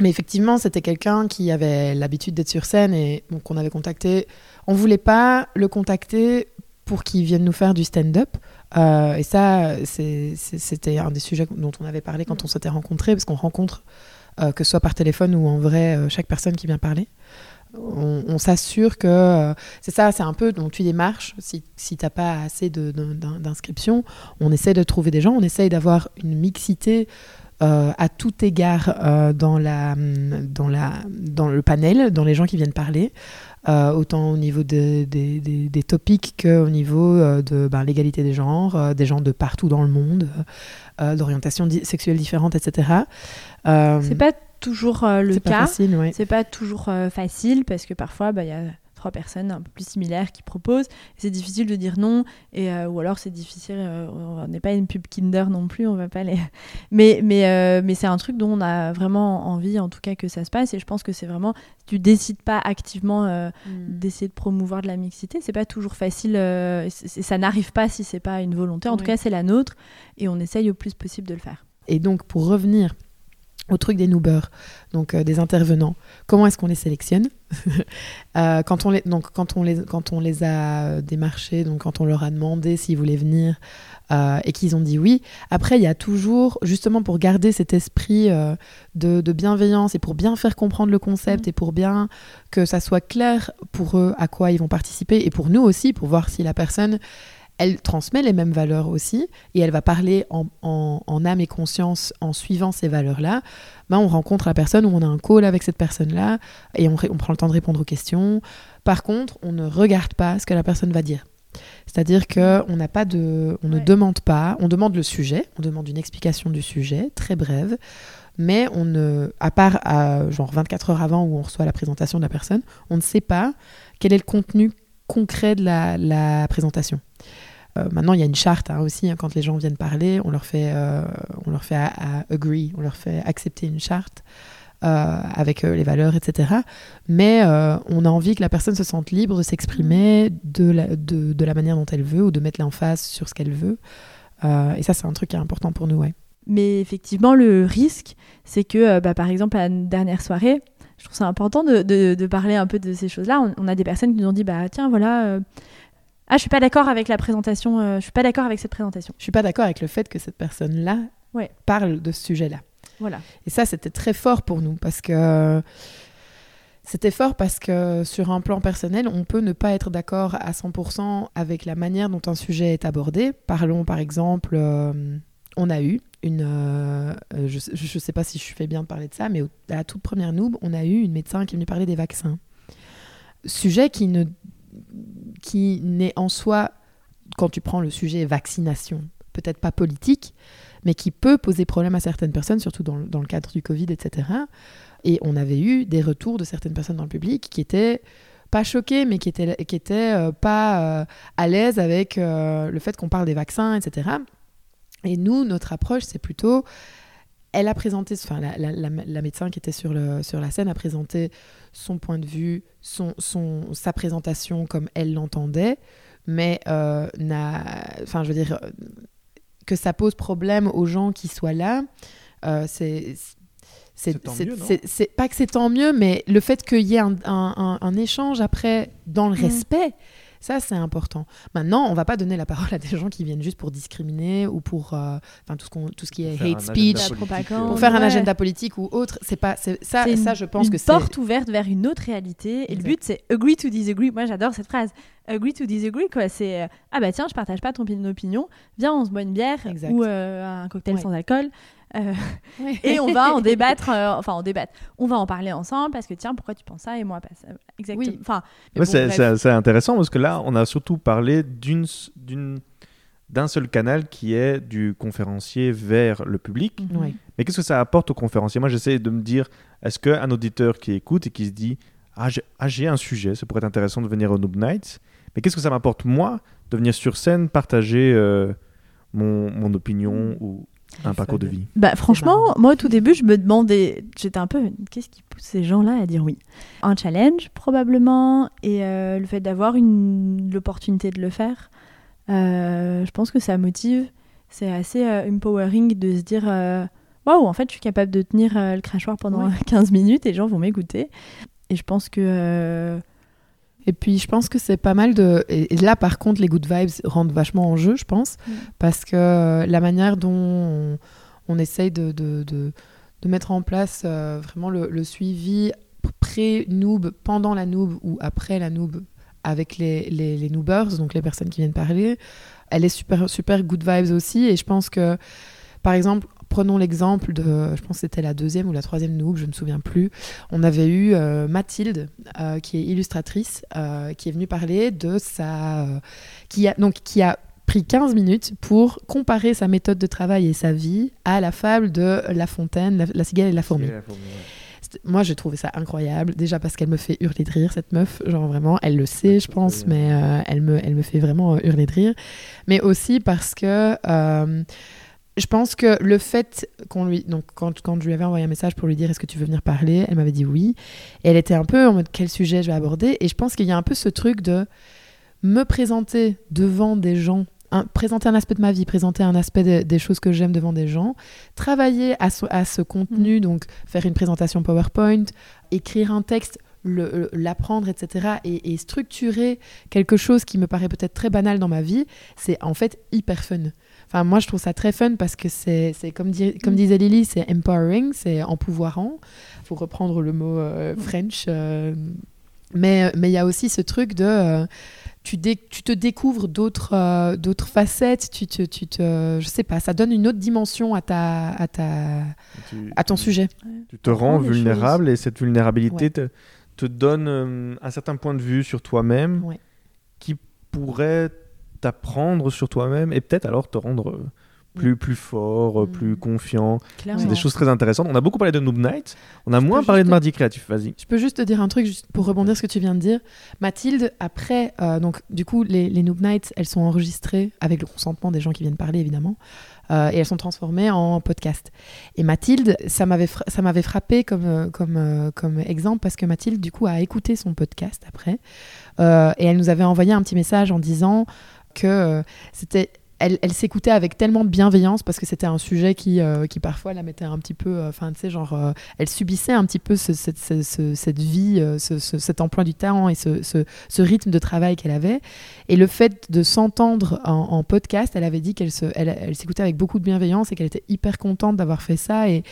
Mais effectivement, c'était quelqu'un qui avait l'habitude d'être sur scène et donc on avait contacté. On voulait pas le contacter pour qu'il vienne nous faire du stand-up. Euh, et ça, c'était un des sujets dont on avait parlé quand mm. on s'était rencontrés, parce qu'on rencontre, euh, que ce soit par téléphone ou en vrai, euh, chaque personne qui vient parler. On, s'assure que c'est ça, c'est un peu donc tu démarches. Si, si tu n'as pas assez d'inscriptions, on essaie de trouver des gens, on essaye d'avoir une mixité à tout égard dans, la, dans, la, dans le panel, dans les gens qui viennent parler. Euh, autant au niveau des, des, des, topics qu'au niveau euh, de ben, l'égalité des genres, euh, des gens de partout dans le monde, d'orientation sexuelle différente, etc. c'est pas toujours le cas. C'est pas toujours facile parce que parfois, bah, il y a trois personnes un peu plus similaires qui proposent. C'est difficile de dire non, et, euh, ou alors c'est difficile, euh, on n'est pas une pub Kinder non plus, on va pas les... *laughs* Mais, mais, euh, mais c'est un truc dont on a vraiment envie, en tout cas, que ça se passe, et je pense que c'est vraiment, si tu décides pas activement mm. d'essayer de promouvoir de la mixité, c'est pas toujours facile, ça n'arrive pas si c'est pas une volonté, en tout cas c'est la nôtre, et on essaye au plus possible de le faire. Et donc, pour revenir au truc des noobers, donc des intervenants. Comment est-ce qu'on les sélectionne *laughs* Euh, quand, on les, donc, quand, on les, quand on les a démarchés, donc quand on leur a demandé s'ils voulaient venir euh, et qu'ils ont dit oui, après il y a toujours, justement pour garder cet esprit euh, de, de, bienveillance et pour bien faire comprendre le concept mmh. et pour bien que ça soit clair pour eux à quoi ils vont participer et pour nous aussi, pour voir si la personne elle transmet les mêmes valeurs aussi et elle va parler en, âme et conscience en suivant ces valeurs-là. Ben, on rencontre la personne ou on a un call avec cette personne-là et on, prend le temps de répondre aux questions. Par contre, on ne regarde pas ce que la personne va dire. C'est-à-dire que on n'a pas de, on ne demande pas, on demande le sujet, on demande une explication du sujet très brève, mais on ne, à part à, genre 24 heures avant où on reçoit la présentation de la personne, on ne sait pas quel est le contenu concret de la présentation. Euh, maintenant, il y a une charte hein, aussi, hein, quand les gens viennent parler, on leur fait, euh, on leur fait agree, on leur fait accepter une charte. avec les valeurs, etc. Mais on a envie que la personne se sente libre de s'exprimer de la, de, de la manière dont elle veut ou de mettre l'emphase sur ce qu'elle veut. et ça, c'est un truc qui est important pour nous, ouais. Mais effectivement, le risque, c'est que, bah, par exemple, à la dernière soirée, je trouve ça important de, de, parler un peu de ces choses-là. On, a des personnes qui nous ont dit, bah tiens, voilà, euh, ah, je suis pas d'accord avec la présentation, euh, je suis pas d'accord avec cette présentation. Je suis pas d'accord avec le fait que cette personne-là ouais. parle de ce sujet-là. Voilà. Et ça, c'était très fort pour nous parce que c'était fort parce que sur un plan personnel, on peut ne pas être d'accord à 100% avec la manière dont un sujet est abordé. Parlons par exemple, euh, on a eu une. Euh, je ne sais pas si je fais bien de parler de ça, mais à la toute première noob, on a eu une médecin qui est venue parler des vaccins. Sujet qui ne qui n'est en soi, quand tu prends le sujet vaccination, peut-être pas politique, mais qui peut poser problème à certaines personnes, surtout dans, dans, le cadre du Covid, etc. Et on avait eu des retours de certaines personnes dans le public qui étaient pas choquées, mais qui étaient, qui étaient euh, pas euh, à l'aise avec le fait qu'on parle des vaccins, etc. Et nous, notre approche, c'est plutôt elle a présenté, enfin la, la, médecin qui était sur, le, sur la scène a présenté son point de vue, son, son, sa présentation comme elle l'entendait, mais euh, enfin je veux dire que ça pose problème aux gens qui soient là, euh, c'est c'est pas que c'est tant mieux, mais le fait qu'il y ait un, un, un, échange après dans le mmh. respect, ça, c'est important. Maintenant, on va pas donner la parole à des gens qui viennent juste pour discriminer ou pour euh, enfin tout, ce tout ce qui est hate speech, pour faire un agenda politique ou autre. C'est pas ça. Ça, je pense que c'est une porte ouverte vers une autre réalité. Et le but, c'est agree to disagree. Moi, j'adore cette phrase. Agree to disagree, quoi. C'est euh, ah bah tiens, je partage pas ton opinion. Viens, on se boit une bière ou euh, un cocktail sans alcool. Euh, et on va en *laughs* débattre, euh, enfin en débattre. On va en parler ensemble parce que tiens, pourquoi tu penses ça et moi pas ça? Exactement. Enfin, c'est intéressant parce que là, on a surtout parlé d'une d'un seul canal qui est du conférencier vers le public. Mhm. Mais qu'est-ce que ça apporte au conférencier? Moi, j'essaie de me dire, est-ce qu'un auditeur qui écoute et qui se dit, ah, j'ai ah, un sujet, ça pourrait être intéressant de venir au Noob Nights, mais qu'est-ce que ça m'apporte moi de venir sur scène partager euh, mon, mon, opinion ou, un parcours de vie Bah franchement, moi au tout début, je me demandais, j'étais un peu, qu'est-ce qui pousse ces gens-là à dire oui? Un challenge probablement, et euh, le fait d'avoir l'opportunité de le faire, euh, je pense que ça motive. C'est assez euh, empowering de se dire, waouh, en fait, je suis capable de tenir le crachoir pendant 15 *laughs* minutes et les gens vont m'écouter. Et je pense que et puis, je pense que c'est pas mal de. Et là, par contre, les good vibes rentrent vachement en jeu, je pense, mm. parce que euh, la manière dont on, essaye de, de, de, de, mettre en place euh, vraiment le, suivi pré-noob, pendant la noob ou après la noob avec les, les, les, noobers, donc les personnes qui viennent parler, elle est super, super good vibes aussi. Et je pense que, par exemple, prenons l'exemple de, je pense que c'était la deuxième ou la troisième noob, je ne me souviens plus. On avait eu euh, Mathilde, euh, qui est illustratrice, euh, qui est venue parler de sa, qui a donc qui a pris 15 minutes pour comparer sa méthode de travail et sa vie à la fable de La Fontaine, La, cigale et la fourmi. Moi, j'ai trouvé ça incroyable. Déjà parce qu'elle me fait hurler de rire, cette meuf. Genre vraiment, elle le sait, je pense, mais elle, me, elle me fait vraiment hurler de rire. Mais aussi parce que je pense que le fait qu'on lui. Donc, quand, quand je lui avais envoyé un message pour lui dire est-ce que tu veux venir parler, elle m'avait dit oui. Et elle était un peu en mode quel sujet je vais aborder. Et je pense qu'il y a un peu ce truc de me présenter devant des gens, présenter un aspect de ma vie, présenter un aspect des choses que j'aime devant des gens, travailler à ce, à ce contenu, mm. donc faire une présentation PowerPoint, écrire un texte l'apprendre, etc., et, et, structurer quelque chose qui me paraît peut-être très banal dans ma vie, c'est en fait hyper fun. Enfin, moi, je trouve ça très fun parce que c'est, comme, comme mm. disait Lily, c'est empowering, c'est empouvoirant. Il faut reprendre le mot euh, French. Euh. mais il y a aussi ce truc de. Euh, tu, tu, te découvres d'autres d'autres facettes, tu te, tu te, je sais pas, ça donne une autre dimension à, ta, à, ta, à ton sujet. Tu te rends vulnérable et cette vulnérabilité te, te, donne un certain point de vue sur toi-même qui pourrait t'apprendre sur toi-même et peut-être alors te rendre euh, plus, plus fort, euh, Mm. plus confiant. Clairement. C'est des choses très intéressantes. On a beaucoup parlé de Noob Night, on a Je moins parlé de Mardi Créatif. Vas-y. Je peux juste te dire un truc juste pour rebondir sur ce que tu viens de dire. Mathilde, après, euh, donc du coup, les, les Noob Nights, elles sont enregistrées avec le consentement des gens qui viennent parler, évidemment, euh, et elles sont transformées en podcast. Et Mathilde, ça m'avait fra- frappé comme, euh, comme, euh, comme exemple parce que Mathilde, du coup, a écouté son podcast après, et elle nous avait envoyé un petit message en disant que euh, c'était elle, elle s'écoutait avec tellement de bienveillance parce que c'était un sujet qui, euh, qui parfois la mettait un petit peu, euh, enfin, tu sais, genre, elle subissait un petit peu ce- cette, ce- ce- cette vie, ce- ce- cet emploi du temps et ce, rythme de travail qu'elle avait. Et le fait de s'entendre en, podcast, elle avait dit qu'elle se, elle, elle s'écoutait avec beaucoup de bienveillance et qu'elle était hyper contente d'avoir fait ça. Et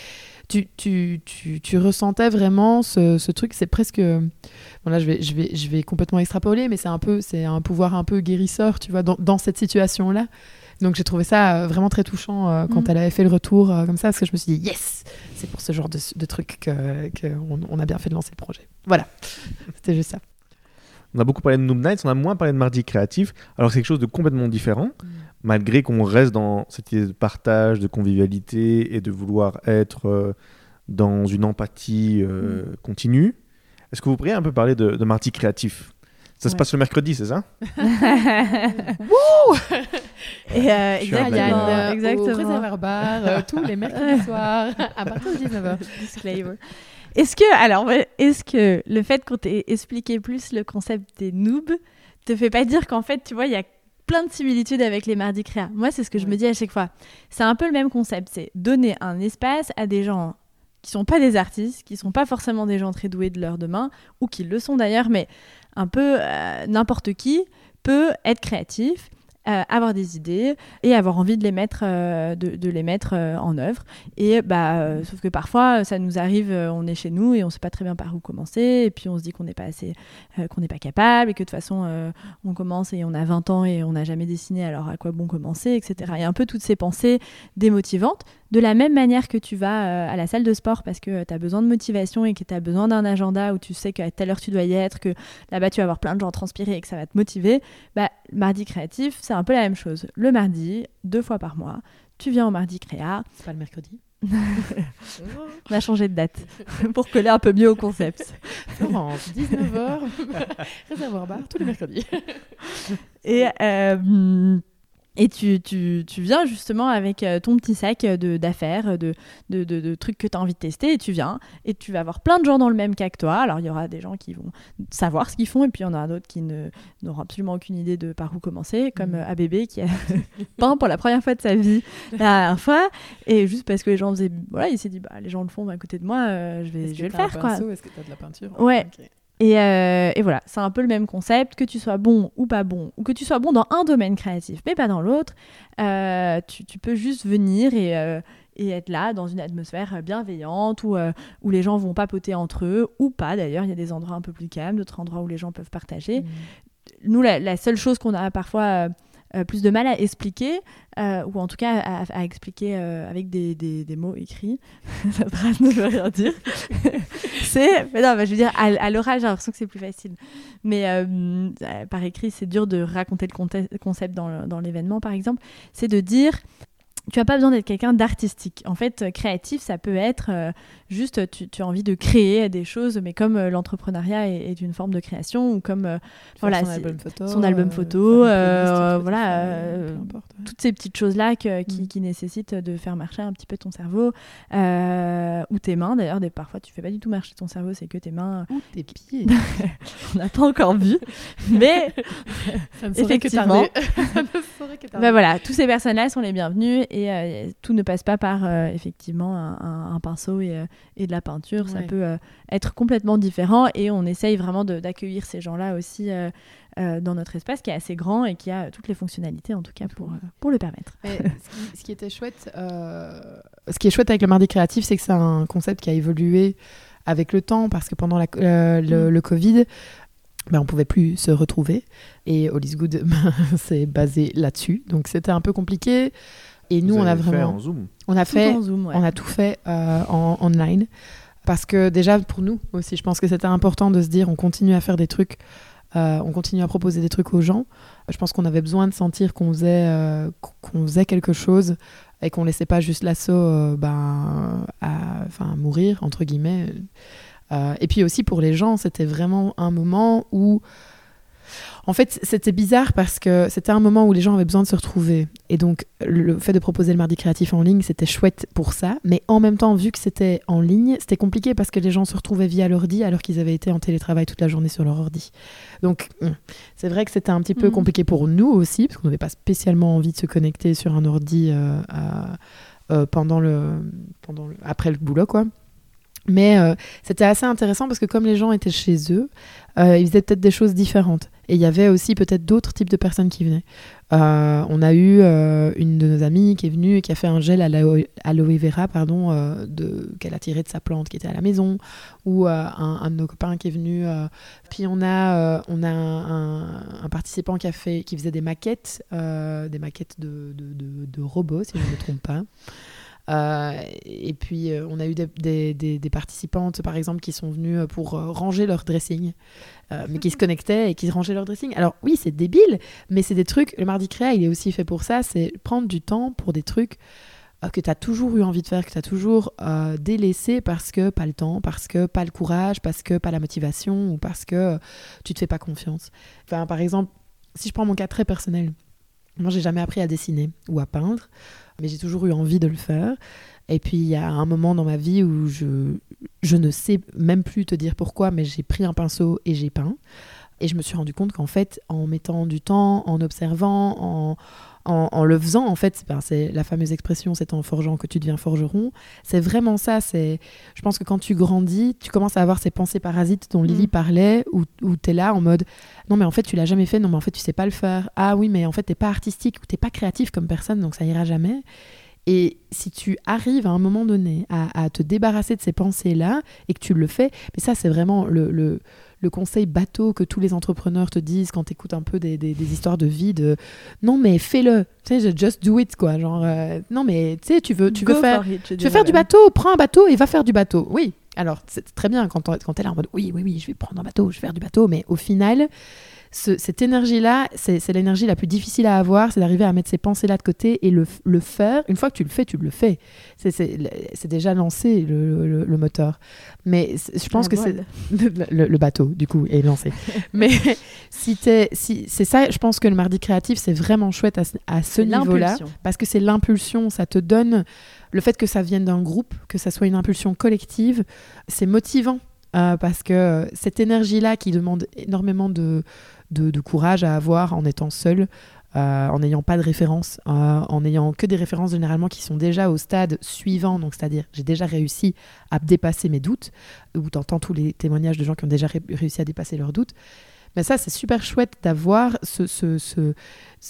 tu, tu, tu, tu ressentais vraiment ce, ce truc, c'est presque. Bon, là, je vais, je, vais, je vais complètement extrapoler, mais c'est un peu, c'est un pouvoir un peu guérisseur, tu vois, dans, dans cette situation-là. Donc j'ai trouvé ça euh, vraiment très touchant euh, quand Mhm. elle avait fait le retour euh, comme ça, parce que je me suis dit, yes, c'est pour ce genre de, de truc qu'on que on, on a bien fait de lancer le projet. Voilà, c'était juste ça. On a beaucoup parlé de Noob Nights, on a moins parlé de Mardi Créatif. Alors c'est quelque chose de complètement différent, malgré qu'on reste dans cette idée de partage, de convivialité et de vouloir être euh, dans une empathie euh, continue. Est-ce que vous pourriez un peu parler de, de Mardi Créatif? Ça se passe le mercredi, c'est ça? *laughs* Et euh, un exactement, exactement. Au réservoir bar, euh, tous les mercredis *laughs* soirs, à partir de 19h. Disclaimer. Est-ce que, alors, est-ce que le fait qu'on t'ait expliqué plus le concept des noobs te fait pas dire qu'en fait, tu vois, il y a plein de similitudes avec les mardis créa? Moi, c'est ce que je me dis à chaque fois. C'est un peu le même concept, c'est donner un espace à des gens qui sont pas des artistes, qui sont pas forcément des gens très doués de leur demain, ou qui le sont d'ailleurs, mais un peu euh, n'importe qui peut être créatif, euh, avoir des idées et avoir envie de les mettre, euh, de, les mettre euh, en œuvre. Et bah, sauf que parfois, ça nous arrive, on est chez nous et on sait pas très bien par où commencer, et puis on se dit qu'on n'est pas assez, qu'on n'est pas capable, et que de toute façon, on commence et on a 20 ans et on n'a jamais dessiné, alors à quoi bon commencer, etc. Il y a un peu toutes ces pensées démotivantes. De la même manière que tu vas à la salle de sport parce que tu as besoin de motivation et que tu as besoin d'un agenda où tu sais qu'à telle heure tu dois y être, que là-bas tu vas avoir plein de gens transpirer et que ça va te motiver, bah, mardi créatif, c'est un peu la même chose. Le mardi, deux fois par mois, tu viens au mardi créa, C'est pas le mercredi. *laughs* on a changé de date *laughs* pour coller un peu mieux au concept. Florence, 19h, *laughs* réservoir bar, tous les mercredis. Et, euh, et tu, tu, tu viens justement avec euh, ton petit sac d'affaires, de, de, de, de trucs que tu as envie de tester, et tu viens, et tu vas avoir plein de gens dans le même cas que toi. Alors il y aura des gens qui vont savoir ce qu'ils font, et puis il y en a d'autres qui n'auront absolument aucune idée de par où commencer, comme Mhm. euh, ABB qui a *laughs* peint pour la première fois de sa vie la dernière fois, et juste parce que les gens faisaient... Voilà, il s'est dit, bah, les gens le font à côté de moi, euh, je vais, je vais le faire. Est-ce que t'as de la peinture? Ouais. Et, euh, et voilà, c'est un peu le même concept, que tu sois bon ou pas bon, ou que tu sois bon dans un domaine créatif, mais pas dans l'autre, euh, tu, tu peux juste venir et, euh, et être là dans une atmosphère bienveillante où, où les gens vont papoter entre eux, ou pas d'ailleurs, il y a des endroits un peu plus calmes, d'autres endroits où les gens peuvent partager. Mm. Nous, la, la seule chose qu'on a parfois euh, plus de mal à expliquer, euh, ou en tout cas à, expliquer euh, avec des, des- mots écrits, *laughs* cette phrase ne veut rien dire, *laughs* c'est, non, je veux dire, à, à l'oral, j'ai l'impression que c'est plus facile. Mais par écrit, c'est dur de raconter le concept dans, l'événement, par exemple. C'est de dire, tu n'as pas besoin d'être quelqu'un d'artistique. En fait, créatif, ça peut être juste, tu, tu as envie de créer des choses, mais comme euh, l'entrepreneuriat est, est une forme de création, ou comme euh, Voilà, son album photo. son album euh, photo, playlist, voilà, importe, ouais. toutes ces petites choses-là que- qui, Mm. qui nécessitent de faire marcher un petit peu ton cerveau, ou tes mains. D'ailleurs, parfois, tu fais pas du tout marcher ton cerveau, c'est que tes mains, Ou tes pieds. *laughs* on n'a pas encore vu. Mais *laughs* Ça ne saurait que Effectivement. tarder. *laughs* Ça ne saurait que tarder. bah voilà, tous ces personnes-là sont les bienvenus et tout ne passe pas par effectivement un, un- un pinceau et, et de la peinture. Ça peut euh, être complètement différent et on essaye vraiment d'accueillir ces gens-là aussi euh, euh, dans notre espace qui est assez grand et qui a toutes les fonctionnalités en tout cas pour, pour le permettre. Mais ce, qui, ce qui était chouette, ce qui est chouette avec le mardi créatif, c'est que c'est un concept qui a évolué avec le temps parce que pendant la- le, Mm. le Covid, ben, on pouvait plus se retrouver et All is Good *laughs* ben, c'est basé là-dessus. Donc c'était un peu compliqué. Et nous, Vous on a avez fait vraiment, en Zoom. on a Tout fait, en Zoom, ouais. on a tout fait euh, en online parce que déjà pour nous aussi, je pense que c'était important de se dire on continue à faire des trucs, euh, on continue à proposer des trucs aux gens. Je pense qu'on avait besoin de sentir qu'on faisait, euh, qu'on faisait quelque chose et qu'on laissait pas juste l'assaut euh, ben, à, enfin, mourir, entre guillemets. Euh, et puis aussi pour les gens, c'était vraiment un moment où en fait, c'était bizarre parce que c'était un moment où les gens avaient besoin de se retrouver. Et donc, le fait de proposer le mardi créatif en ligne, c'était chouette pour ça. Mais en même temps, vu que c'était en ligne, c'était compliqué parce que les gens se retrouvaient via l'ordi alors qu'ils avaient été en télétravail toute la journée sur leur ordi. Donc, hum, c'est vrai que c'était un petit peu Mhm. compliqué pour nous aussi, parce qu'on n'avait pas spécialement envie de se connecter sur un ordi euh, à- euh, pendant le, pendant le- après le boulot, quoi. Mais euh, c'était assez intéressant parce que comme les gens étaient chez eux, euh, ils faisaient peut-être des choses différentes. Et il y avait aussi peut-être d'autres types de personnes qui venaient. Euh, on a eu une de nos amies qui est venue et qui a fait un gel à l'aloe aloe vera pardon, qu'elle a tiré de sa plante qui était à la maison. Ou un, de nos copains qui est venu. puis on a, on a un, participant qui, a fait, qui faisait des maquettes, des maquettes de- de robots, si je ne me trompe pas. Euh, et puis, euh, on a eu des, des- des- des participantes, par exemple, qui sont venues euh, pour ranger leur dressing, mais qui se *laughs* connectaient et qui rangeaient leur dressing. Alors, oui, c'est débile, mais c'est des trucs. Le mardi créa, il est aussi fait pour ça c'est prendre du temps pour des trucs que tu as toujours eu envie de faire, que tu as toujours euh, délaissé parce que pas le temps, parce que pas le courage, parce que pas la motivation ou parce que euh, tu te fais pas confiance. Enfin, par exemple, si je prends mon cas très personnel, moi, j'ai jamais appris à dessiner ou à peindre, mais j'ai toujours eu envie de le faire. Et puis, il y a un moment dans ma vie où je, je ne sais même plus te dire pourquoi, mais j'ai pris un pinceau et j'ai peint. Et je me suis rendu compte qu'en fait, en mettant du temps, en observant, en, en, en le faisant, en fait, ben, c'est la fameuse expression c'est en forgeant que tu deviens forgeron. C'est vraiment ça. C'est, je pense que quand tu grandis, tu commences à avoir ces pensées parasites dont Lily Mm. parlait, où, où tu es là en mode non, mais en fait, tu l'as jamais fait, non, mais en fait, tu sais pas le faire. Ah oui, mais en fait, t'es pas artistique ou t'es pas créatif comme personne, donc ça ira jamais. Et si tu arrives à un moment donné à, à te débarrasser de ces pensées-là et que tu le fais, mais ça, c'est vraiment le, le, le conseil bateau que tous les entrepreneurs te disent quand tu écoutes un peu des, des- des histoires de vie de non, mais fais-le, tu sais, just do it, quoi. Genre, euh, non, mais tu sais, tu veux, tu veux faire. it, Tu veux faire du bateau, prends un bateau et va faire du bateau. Oui, alors c'est très bien quand, quand t'es là en mode oui, oui, oui, je vais prendre un bateau, je vais faire du bateau, mais au final, ce- cette énergie-là, c'est c'est l'énergie la plus difficile à avoir, c'est d'arriver à mettre ces pensées-là de côté et le, le faire. Une fois que tu le fais, tu le fais. C'est- déjà lancé le, le- le moteur. Mais je pense que c'est *laughs* le, bateau, du coup, est lancé. *laughs* Mais si t'es, si, c'est ça, je pense que le mardi créatif, c'est vraiment chouette à, ce- à ce niveau-là parce que c'est l'impulsion, ça te donne le fait que ça vienne d'un groupe, que ça soit une impulsion collective, c'est motivant euh, parce que euh, cette énergie-là qui demande énormément de, de, courage à avoir en étant seul, euh, en n'ayant pas de référence, euh, en n'ayant que des références généralement qui sont déjà au stade suivant, donc c'est-à-dire j'ai déjà réussi à dépasser mes doutes, où tu entends tous les témoignages de gens qui ont déjà ré- réussi à dépasser leurs doutes. Mais ça, c'est super chouette d'avoir ce, ce-